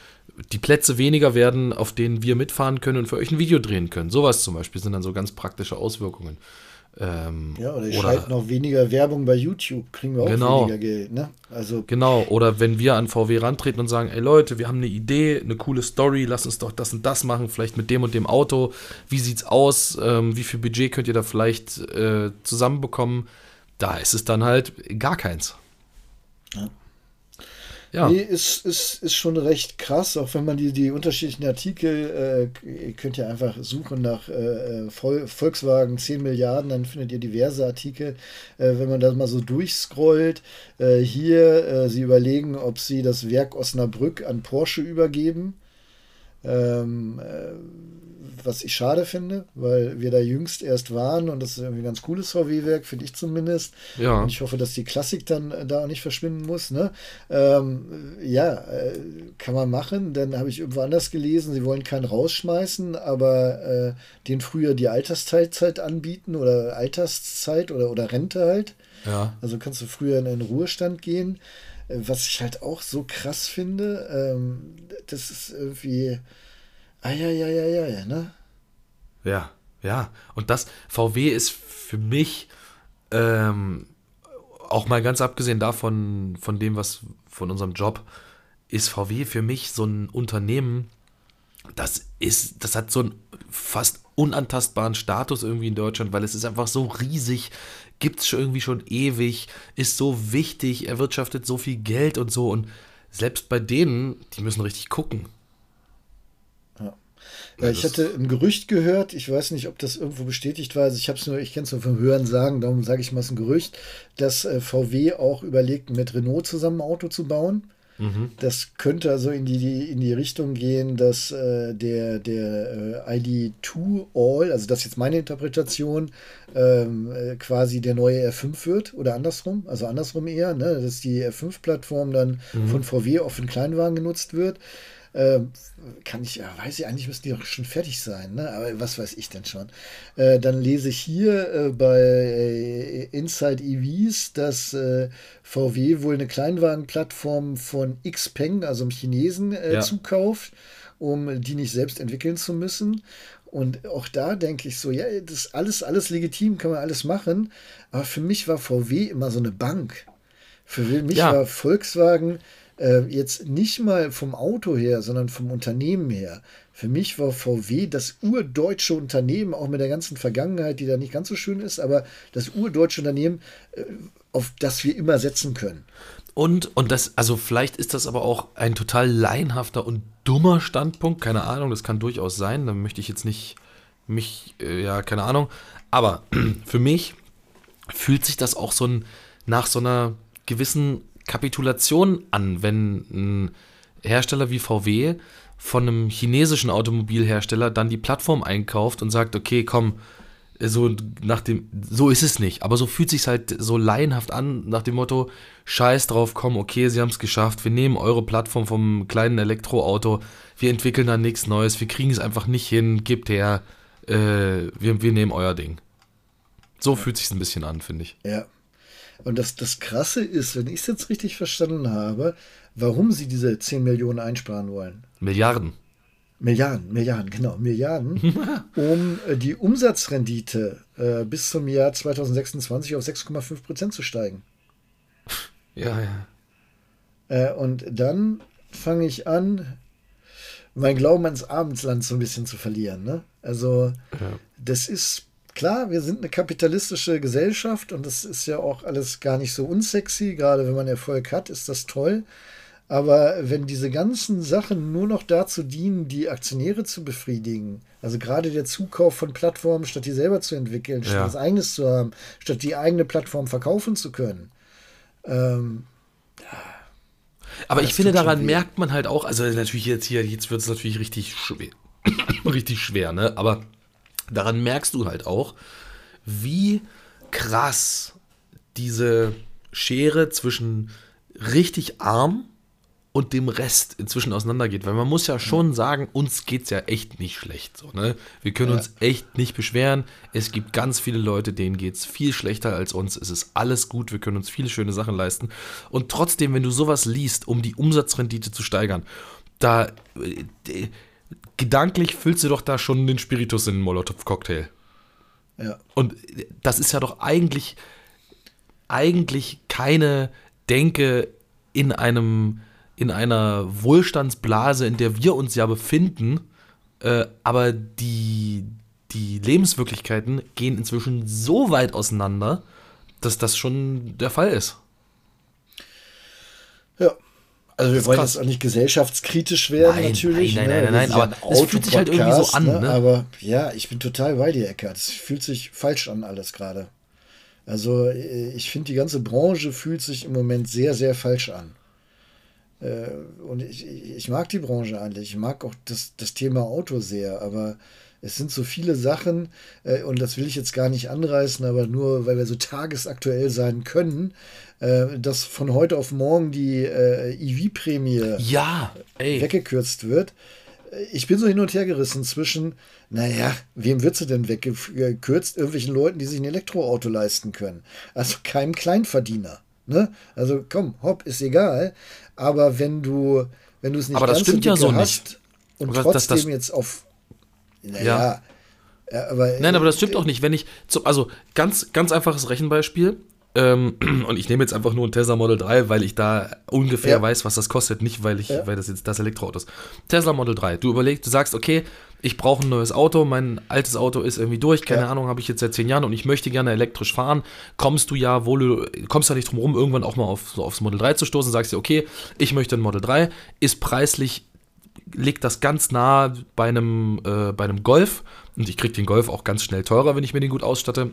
Speaker 2: die Plätze weniger werden, auf denen wir mitfahren können und für euch ein Video drehen können. Sowas zum Beispiel sind dann so ganz praktische Auswirkungen.
Speaker 1: Ähm, ja, oder die oder, schalten auch weniger Werbung bei YouTube, kriegen wir auch genau, weniger Geld. Ne?
Speaker 2: Also, genau, oder wenn wir an VW rantreten und sagen, ey Leute, wir haben eine Idee, eine coole Story, lass uns doch das und das machen, vielleicht mit dem und dem Auto. Wie sieht's aus? Ähm, wie viel Budget könnt ihr da vielleicht äh, zusammenbekommen? Da ist es dann halt gar keins.
Speaker 1: Ja. Ja. Nee, ist, ist, ist schon recht krass, auch wenn man die, die unterschiedlichen Artikel, äh, ihr könnt ja einfach suchen nach äh, Vol Volkswagen 10 Milliarden, dann findet ihr diverse Artikel. Äh, wenn man das mal so durchscrollt, äh, hier, äh, sie überlegen, ob sie das Werk Osnabrück an Porsche übergeben. Ähm, äh, was ich schade finde, weil wir da jüngst erst waren und das ist irgendwie ein ganz cooles VW-Werk, finde ich zumindest. Ja. Und ich hoffe, dass die Klassik dann äh, da auch nicht verschwinden muss. Ne? Ähm, ja, äh, kann man machen. Dann habe ich irgendwo anders gelesen, sie wollen keinen rausschmeißen, aber äh, den früher die Altersteilzeit anbieten oder Alterszeit oder, oder Rente halt.
Speaker 2: Ja.
Speaker 1: Also kannst du früher in einen Ruhestand gehen. Äh, was ich halt auch so krass finde, ähm, das ist irgendwie Eieieiei, ne?
Speaker 2: Ja, ja. Und das, VW ist für mich, ähm, auch mal ganz abgesehen davon, von dem, was von unserem Job, ist VW für mich so ein Unternehmen, das ist, das hat so einen fast unantastbaren Status irgendwie in Deutschland, weil es ist einfach so riesig, gibt es schon irgendwie schon ewig, ist so wichtig, erwirtschaftet so viel Geld und so und selbst bei denen, die müssen richtig gucken.
Speaker 1: Ja, ich hatte ein Gerücht gehört, ich weiß nicht, ob das irgendwo bestätigt war, also ich habe es nur, ich kenne es nur vom Hören sagen, darum sage ich mal, es ist ein Gerücht, dass äh, VW auch überlegt, mit Renault zusammen ein Auto zu bauen. Mhm. Das könnte also in die, in die Richtung gehen, dass äh, der, der äh, ID2 All, also das ist jetzt meine Interpretation, ähm, äh, quasi der neue R5 wird oder andersrum, also andersrum eher, ne, dass die R5-Plattform dann mhm. von VW auf den Kleinwagen genutzt wird. Ähm, kann ich, ja, weiß ich, eigentlich müssten die doch schon fertig sein, ne? aber was weiß ich denn schon. Äh, dann lese ich hier äh, bei äh, Inside EVs, dass äh, VW wohl eine Kleinwagenplattform von Xpeng, also einem Chinesen, äh, ja. zukauft, um die nicht selbst entwickeln zu müssen. Und auch da denke ich so, ja, das ist alles, alles legitim, kann man alles machen. Aber für mich war VW immer so eine Bank. Für mich ja. war Volkswagen äh, jetzt nicht mal vom Auto her, sondern vom Unternehmen her. Für mich war VW das urdeutsche Unternehmen, auch mit der ganzen Vergangenheit, die da nicht ganz so schön ist, aber das urdeutsche Unternehmen, äh, auf das wir immer setzen können.
Speaker 2: Und, und das, also vielleicht ist das aber auch ein total laienhafter und dummer Standpunkt, keine Ahnung, das kann durchaus sein, da möchte ich jetzt nicht mich, äh, ja, keine Ahnung, aber [clears throat] für mich fühlt sich das auch so ein, nach so einer gewissen Kapitulation an, wenn ein Hersteller wie VW von einem chinesischen Automobilhersteller dann die Plattform einkauft und sagt, okay, komm, so nach dem, so ist es nicht, aber so fühlt sich halt so laienhaft an, nach dem Motto, scheiß drauf, komm, okay, sie haben es geschafft, wir nehmen eure Plattform vom kleinen Elektroauto, wir entwickeln da nichts Neues, wir kriegen es einfach nicht hin, gebt her, äh, wir, wir nehmen euer Ding. So fühlt sich ein bisschen an, finde ich.
Speaker 1: Ja, und das, das Krasse ist, wenn ich es jetzt richtig verstanden habe, warum sie diese 10 Millionen einsparen wollen.
Speaker 2: Milliarden.
Speaker 1: Milliarden, Milliarden, genau, Milliarden, [laughs] um äh, die Umsatzrendite äh, bis zum Jahr 2026 auf 6,5 Prozent zu steigen. [laughs]
Speaker 2: Ja, ja.
Speaker 1: Äh, und dann fange ich an, mein Glauben ans Abendsland so ein bisschen zu verlieren. Ne? Also, ja. das ist klar, wir sind eine kapitalistische Gesellschaft und das ist ja auch alles gar nicht so unsexy. Gerade wenn man Erfolg hat, ist das toll. Aber wenn diese ganzen Sachen nur noch dazu dienen, die Aktionäre zu befriedigen, also gerade der Zukauf von Plattformen, statt die selber zu entwickeln, statt ja. was eigenes zu haben, statt die eigene Plattform verkaufen zu können. Ähm,
Speaker 2: aber ich finde, daran merkt man halt auch, also natürlich jetzt hier, jetzt wird es natürlich richtig schwer, [coughs] richtig schwer, ne? Aber daran merkst du halt auch, wie krass diese Schere zwischen richtig arm und dem Rest inzwischen auseinandergeht. Weil man muss ja schon sagen, uns geht es ja echt nicht schlecht. So, ne? Wir können ja. uns echt nicht beschweren. Es gibt ganz viele Leute, denen geht es viel schlechter als uns. Es ist alles gut, wir können uns viele schöne Sachen leisten. Und trotzdem, wenn du sowas liest, um die Umsatzrendite zu steigern, da äh, gedanklich füllst du doch da schon den Spiritus in den Molotow-Cocktail. Ja. Und das ist ja doch eigentlich, eigentlich keine Denke in einem, in einer Wohlstandsblase, in der wir uns ja befinden, äh, aber die, die Lebenswirklichkeiten gehen inzwischen so weit auseinander, dass das schon der Fall ist.
Speaker 1: Ja, also wir wollen jetzt auch nicht gesellschaftskritisch werden, nein, natürlich.
Speaker 2: Nein, nein, ne? nein, nein, aber es fühlt sich halt irgendwie so an. Ne?
Speaker 1: ne? Aber ja, ich bin total bei dir, Eckart. Es fühlt sich falsch an alles gerade. Also äh, ich finde, die ganze Branche fühlt sich im Moment sehr, sehr falsch an. Äh, und ich, ich mag die Branche eigentlich. Ich mag auch das, das Thema Auto sehr, aber es sind so viele Sachen, äh, und das will ich jetzt gar nicht anreißen, aber nur weil wir so tagesaktuell sein können, äh, dass von heute auf morgen die äh, EV-Prämie
Speaker 2: ja,
Speaker 1: weggekürzt wird. Ich bin so hin und her gerissen zwischen, naja, wem wird sie denn weggekürzt? Irgendwelchen Leuten, die sich ein Elektroauto leisten können. Also keinem Kleinverdiener. Ne? Also komm, hopp, ist egal. Aber wenn du, wenn du es nicht
Speaker 2: aber das stimmt ja so hast nicht.
Speaker 1: und aber trotzdem das, das, jetzt auf, naja,
Speaker 2: ja. aber, Nein, aber das stimmt auch nicht. Wenn ich, also ganz, ganz einfaches Rechenbeispiel. Ähm, [clears throat] und ich nehme jetzt einfach nur ein Tesla Model 3, weil ich da ungefähr ja. weiß, was das kostet, nicht weil ich, ja. weil das jetzt das Elektroauto ist. Tesla Model 3, du überlegst, du sagst, okay, ich brauche ein neues Auto, mein altes Auto ist irgendwie durch, keine ja. Ahnung, habe ich jetzt seit zehn Jahren und ich möchte gerne elektrisch fahren, kommst du ja wohl, kommst ja nicht drum rum, irgendwann auch mal auf, so aufs Model 3 zu stoßen, sagst dir, okay, ich möchte ein Model 3, ist preislich liegt das ganz nah bei einem, äh, bei einem Golf und ich kriege den Golf auch ganz schnell teurer, wenn ich mir den gut ausstatte.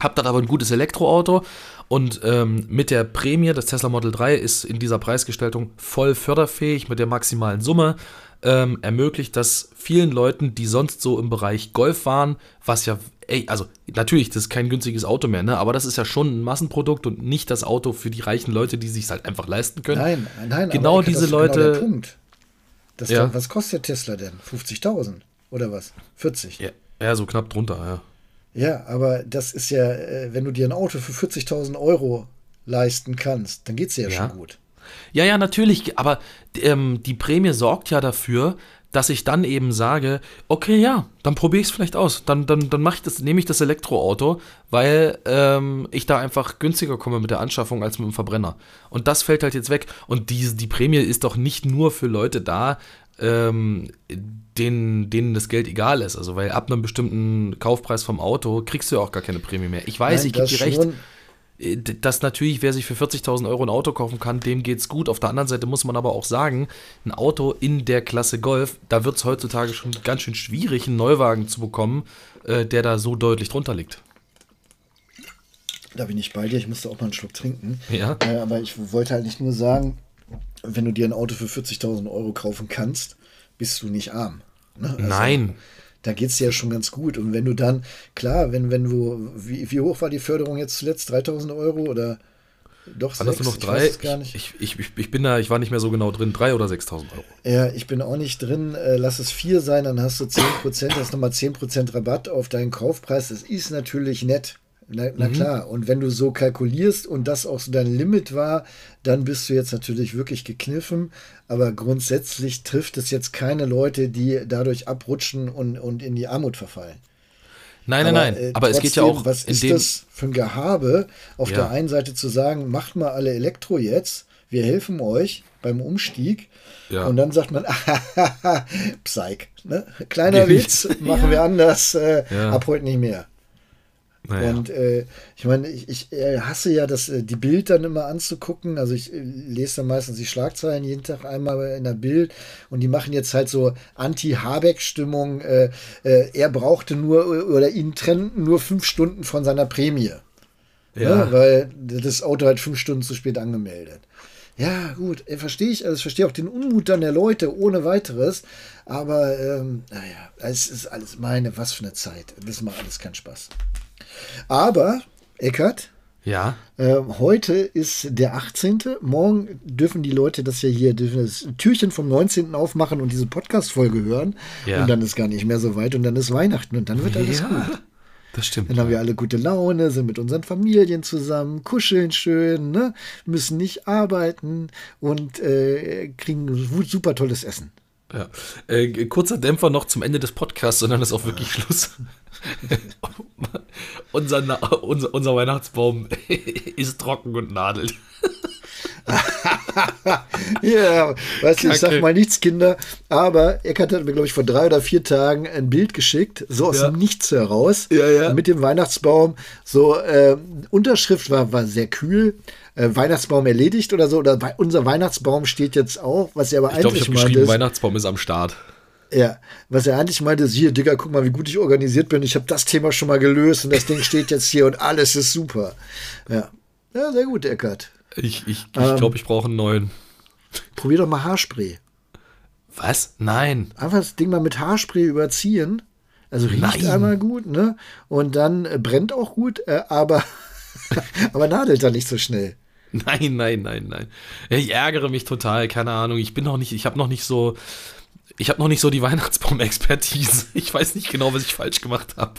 Speaker 2: Hab dann aber ein gutes Elektroauto und ähm, mit der Prämie, das Tesla Model 3 ist in dieser Preisgestaltung voll förderfähig mit der maximalen Summe. Ähm, ermöglicht das vielen Leuten, die sonst so im Bereich Golf waren, was ja, ey, also natürlich, das ist kein günstiges Auto mehr, ne? aber das ist ja schon ein Massenprodukt und nicht das Auto für die reichen Leute, die sich halt einfach leisten können.
Speaker 1: Nein, nein,
Speaker 2: genau
Speaker 1: aber
Speaker 2: diese
Speaker 1: ist
Speaker 2: Leute.
Speaker 1: Genau. Das
Speaker 2: Ja.
Speaker 1: dann, was kostet der Tesla denn? 50.000 oder was? 40?
Speaker 2: Ja, ja, so knapp drunter, ja.
Speaker 1: Ja, aber das ist ja, äh, wenn du dir ein Auto für 40.000 Euro leisten kannst, dann geht's dir ja,
Speaker 2: Ja.
Speaker 1: schon gut.
Speaker 2: Ja, ja, natürlich, aber ähm, die Prämie sorgt ja dafür, dass ich dann eben sage, okay, ja, dann probiere ich es vielleicht aus. Dann, dann, dann mach ich das, nehme ich das Elektroauto, weil ähm, ich da einfach günstiger komme mit der Anschaffung als mit dem Verbrenner. Und das fällt halt jetzt weg. Und die, die Prämie ist doch nicht nur für Leute da, ähm, denen, denen das Geld egal ist. Also, weil ab einem bestimmten Kaufpreis vom Auto kriegst du ja auch gar keine Prämie mehr. Ich weiß,
Speaker 1: Nein,
Speaker 2: ich gebe dir recht
Speaker 1: schon.
Speaker 2: Äh, dass natürlich, wer sich für 40.000 Euro ein Auto kaufen kann, dem geht's gut. Auf der anderen Seite muss man aber auch sagen, ein Auto in der Klasse Golf, da wird es heutzutage schon ganz schön schwierig, einen Neuwagen zu bekommen, äh, der da so deutlich drunter liegt.
Speaker 1: Da bin ich bei dir, ich musste auch mal einen Schluck trinken.
Speaker 2: Ja.
Speaker 1: Äh, aber ich wollte halt nicht nur sagen, wenn du dir ein Auto für 40.000 Euro kaufen kannst, bist du nicht arm. Ne? Also,
Speaker 2: Nein.
Speaker 1: Da geht es dir ja schon ganz gut. Und wenn du dann, klar, wenn, wenn du, wie, wie hoch war die Förderung jetzt zuletzt? 3.000 Euro oder doch
Speaker 2: das nur noch
Speaker 1: Ich
Speaker 2: drei?
Speaker 1: nicht.
Speaker 2: Ich, ich, ich, ich bin da, ich war nicht mehr so genau drin, drei oder 6.000 Euro.
Speaker 1: Ja, ich bin auch nicht drin. Äh, lass es vier sein, dann hast du 10%, hast nochmal 10% Rabatt auf deinen Kaufpreis. Das ist natürlich nett. Na, na klar, und wenn du so kalkulierst und das auch so dein Limit war, dann bist du jetzt natürlich wirklich gekniffen. Aber grundsätzlich trifft es jetzt keine Leute, die dadurch abrutschen und, und in die Armut verfallen.
Speaker 2: Nein, nein, nein.
Speaker 1: äh,
Speaker 2: aber es geht ja
Speaker 1: trotzdem,
Speaker 2: auch
Speaker 1: Was
Speaker 2: in
Speaker 1: ist
Speaker 2: dem.
Speaker 1: das für ein Gehabe, auf
Speaker 2: Ja.
Speaker 1: der einen Seite zu sagen, macht mal alle Elektro jetzt, wir helfen euch beim Umstieg.
Speaker 2: Ja.
Speaker 1: Und dann sagt man, [laughs] Psych. Ne? Kleiner
Speaker 2: Ja.
Speaker 1: Witz, machen wir anders, äh,
Speaker 2: Ja.
Speaker 1: ab heute nicht mehr.
Speaker 2: Naja.
Speaker 1: Und äh, ich meine, ich, ich äh, hasse ja das, äh, die Bild dann immer anzugucken. Also ich äh, lese dann meistens die Schlagzeilen jeden Tag einmal in der Bild und die machen jetzt halt so Anti-Habeck-Stimmung. Äh, äh, er brauchte nur oder ihn trennten nur fünf Stunden von seiner Prämie.
Speaker 2: ja.
Speaker 1: Ne? Weil das Auto halt fünf Stunden zu spät angemeldet. Ja, gut, verstehe ich. Also ich verstehe auch den Unmut dann der Leute ohne weiteres. Aber ähm, naja, es ist alles meine, was für eine Zeit. Das macht alles keinen Spaß. Aber, Eckert,
Speaker 2: ja.
Speaker 1: ähm, heute ist der 18. Morgen dürfen die Leute das ja hier, dürfen das Türchen vom 19. aufmachen und diese Podcast-Folge hören.
Speaker 2: Ja.
Speaker 1: Und dann ist gar nicht mehr so weit und dann ist Weihnachten und dann wird alles
Speaker 2: ja.
Speaker 1: gut.
Speaker 2: Das stimmt.
Speaker 1: Dann haben wir alle gute Laune, sind mit unseren Familien zusammen, kuscheln schön, ne? müssen nicht arbeiten und äh, kriegen super tolles Essen.
Speaker 2: Ja. Äh, kurzer Dämpfer noch zum Ende des Podcasts, sondern ist auch wirklich Schluss. [laughs] unser, unser, unser Weihnachtsbaum [laughs] ist trocken und nadelt. [laughs]
Speaker 1: Ja, weißt du, ich sag mal nichts, Kinder, aber Eckart hat mir, glaube ich, vor drei oder vier Tagen ein Bild geschickt, so aus
Speaker 2: Ja.
Speaker 1: dem Nichts heraus,
Speaker 2: Ja, ja.
Speaker 1: mit dem Weihnachtsbaum. So, ähm, Unterschrift war, war sehr kühl. Äh, Weihnachtsbaum erledigt oder so, oder unser Weihnachtsbaum steht jetzt auch, was er aber
Speaker 2: Ich glaube, ich
Speaker 1: eigentlich
Speaker 2: habe geschrieben,
Speaker 1: ist-
Speaker 2: Weihnachtsbaum ist am Start.
Speaker 1: Ja, was er eigentlich meinte, ist, hier, Digga, guck mal, wie gut ich organisiert bin. Ich habe das Thema schon mal gelöst und das Ding steht jetzt hier und alles ist super. Ja, ja sehr gut, Eckart.
Speaker 2: Ich, ich, ich
Speaker 1: Ähm.
Speaker 2: glaube, ich brauche einen neuen.
Speaker 1: Probier doch mal Haarspray.
Speaker 2: Was? Nein.
Speaker 1: Einfach das Ding mal mit Haarspray überziehen. Also riecht
Speaker 2: Nein.
Speaker 1: einmal gut, ne? Und dann äh, brennt auch gut, äh, aber, [laughs] aber nadelt dann nicht so schnell.
Speaker 2: Nein, nein, nein, nein. Ich ärgere mich total, keine Ahnung. Ich bin noch nicht, ich habe noch nicht so, ich habe noch nicht so die Weihnachtsbaum-Expertise. [laughs] Ich weiß nicht genau, was ich falsch gemacht habe.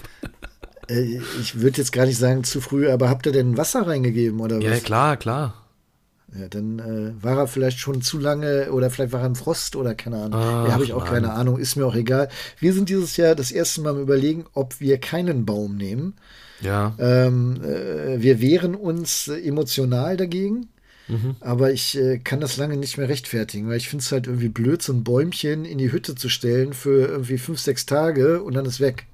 Speaker 1: Äh, ich würde jetzt gar nicht sagen zu früh, aber habt ihr denn Wasser reingegeben oder was?
Speaker 2: Ja, klar, klar.
Speaker 1: Ja, dann äh, war er vielleicht schon zu lange oder vielleicht war er im Frost oder keine Ahnung.
Speaker 2: Ach,
Speaker 1: ja, habe ich auch
Speaker 2: Mann.
Speaker 1: keine Ahnung, ist mir auch egal. Wir sind dieses Jahr das erste Mal am überlegen, ob wir keinen Baum nehmen.
Speaker 2: Ja.
Speaker 1: Ähm, äh, wir wehren uns emotional dagegen,
Speaker 2: Mhm.
Speaker 1: aber ich äh, kann das lange nicht mehr rechtfertigen, weil ich finde es halt irgendwie blöd, so ein Bäumchen in die Hütte zu stellen für irgendwie fünf, sechs Tage und dann ist weg.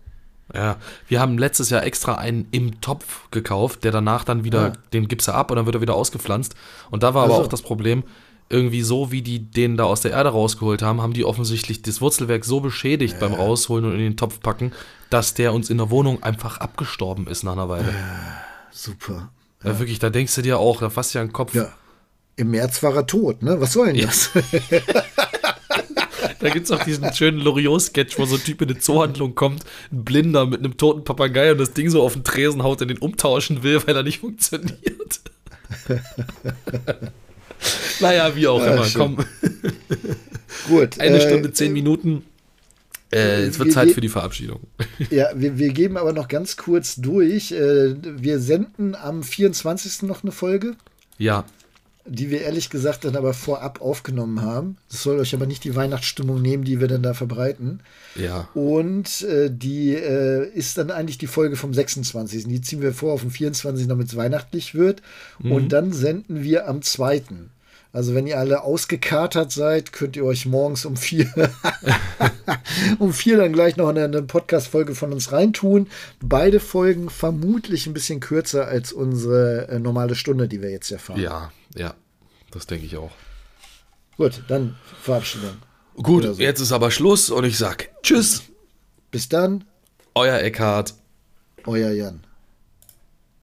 Speaker 2: Ja, wir haben letztes Jahr extra einen im Topf gekauft, der danach dann wieder,
Speaker 1: Ah.
Speaker 2: den gibst du ab und dann wird er wieder ausgepflanzt. Und da war aber
Speaker 1: Ach so.
Speaker 2: auch das Problem, irgendwie so, wie die den da aus der Erde rausgeholt haben, haben die offensichtlich das Wurzelwerk so beschädigt ja. beim Rausholen und in den Topf packen, dass der uns in der Wohnung einfach abgestorben ist nach einer Weile. Ja,
Speaker 1: super.
Speaker 2: Ja. ja. wirklich, da denkst du dir auch, da fasst ja ein Kopf.
Speaker 1: Ja. Im März war er tot, ne? Was soll denn das?
Speaker 2: Da gibt es auch diesen schönen Loriot-Sketch, wo so ein Typ in eine Zoohandlung kommt, ein Blinder mit einem toten Papagei und das Ding so auf den Tresen haut und den umtauschen will, weil er nicht funktioniert. [laughs] naja, wie auch ja, immer, schön. komm. Gut. Eine äh, Stunde, zehn Minuten. Äh, es wird Zeit für die Verabschiedung. [laughs]
Speaker 1: Ja, wir, wir geben aber noch ganz kurz durch. Äh, wir senden am 24. noch eine Folge.
Speaker 2: Ja
Speaker 1: die wir ehrlich gesagt dann aber vorab aufgenommen haben. Das soll euch aber nicht die Weihnachtsstimmung nehmen, die wir dann da verbreiten.
Speaker 2: Ja.
Speaker 1: Und äh, die äh, ist dann eigentlich die Folge vom 26. Die ziehen wir vor auf den 24., damit es weihnachtlich wird. Mhm. Und dann senden wir am 2. Also wenn ihr alle ausgekatert seid, könnt ihr euch morgens um vier, [laughs] um vier dann gleich noch eine, eine Podcast-Folge von uns reintun. Beide Folgen vermutlich ein bisschen kürzer als unsere äh, normale Stunde, die wir jetzt erfahren.
Speaker 2: Ja, ja, das denke ich auch.
Speaker 1: Gut, dann Verabschiedung.
Speaker 2: Gut, so. jetzt ist aber Schluss und ich sag Tschüss.
Speaker 1: Bis dann.
Speaker 2: Euer Eckhard.
Speaker 1: Euer Jan.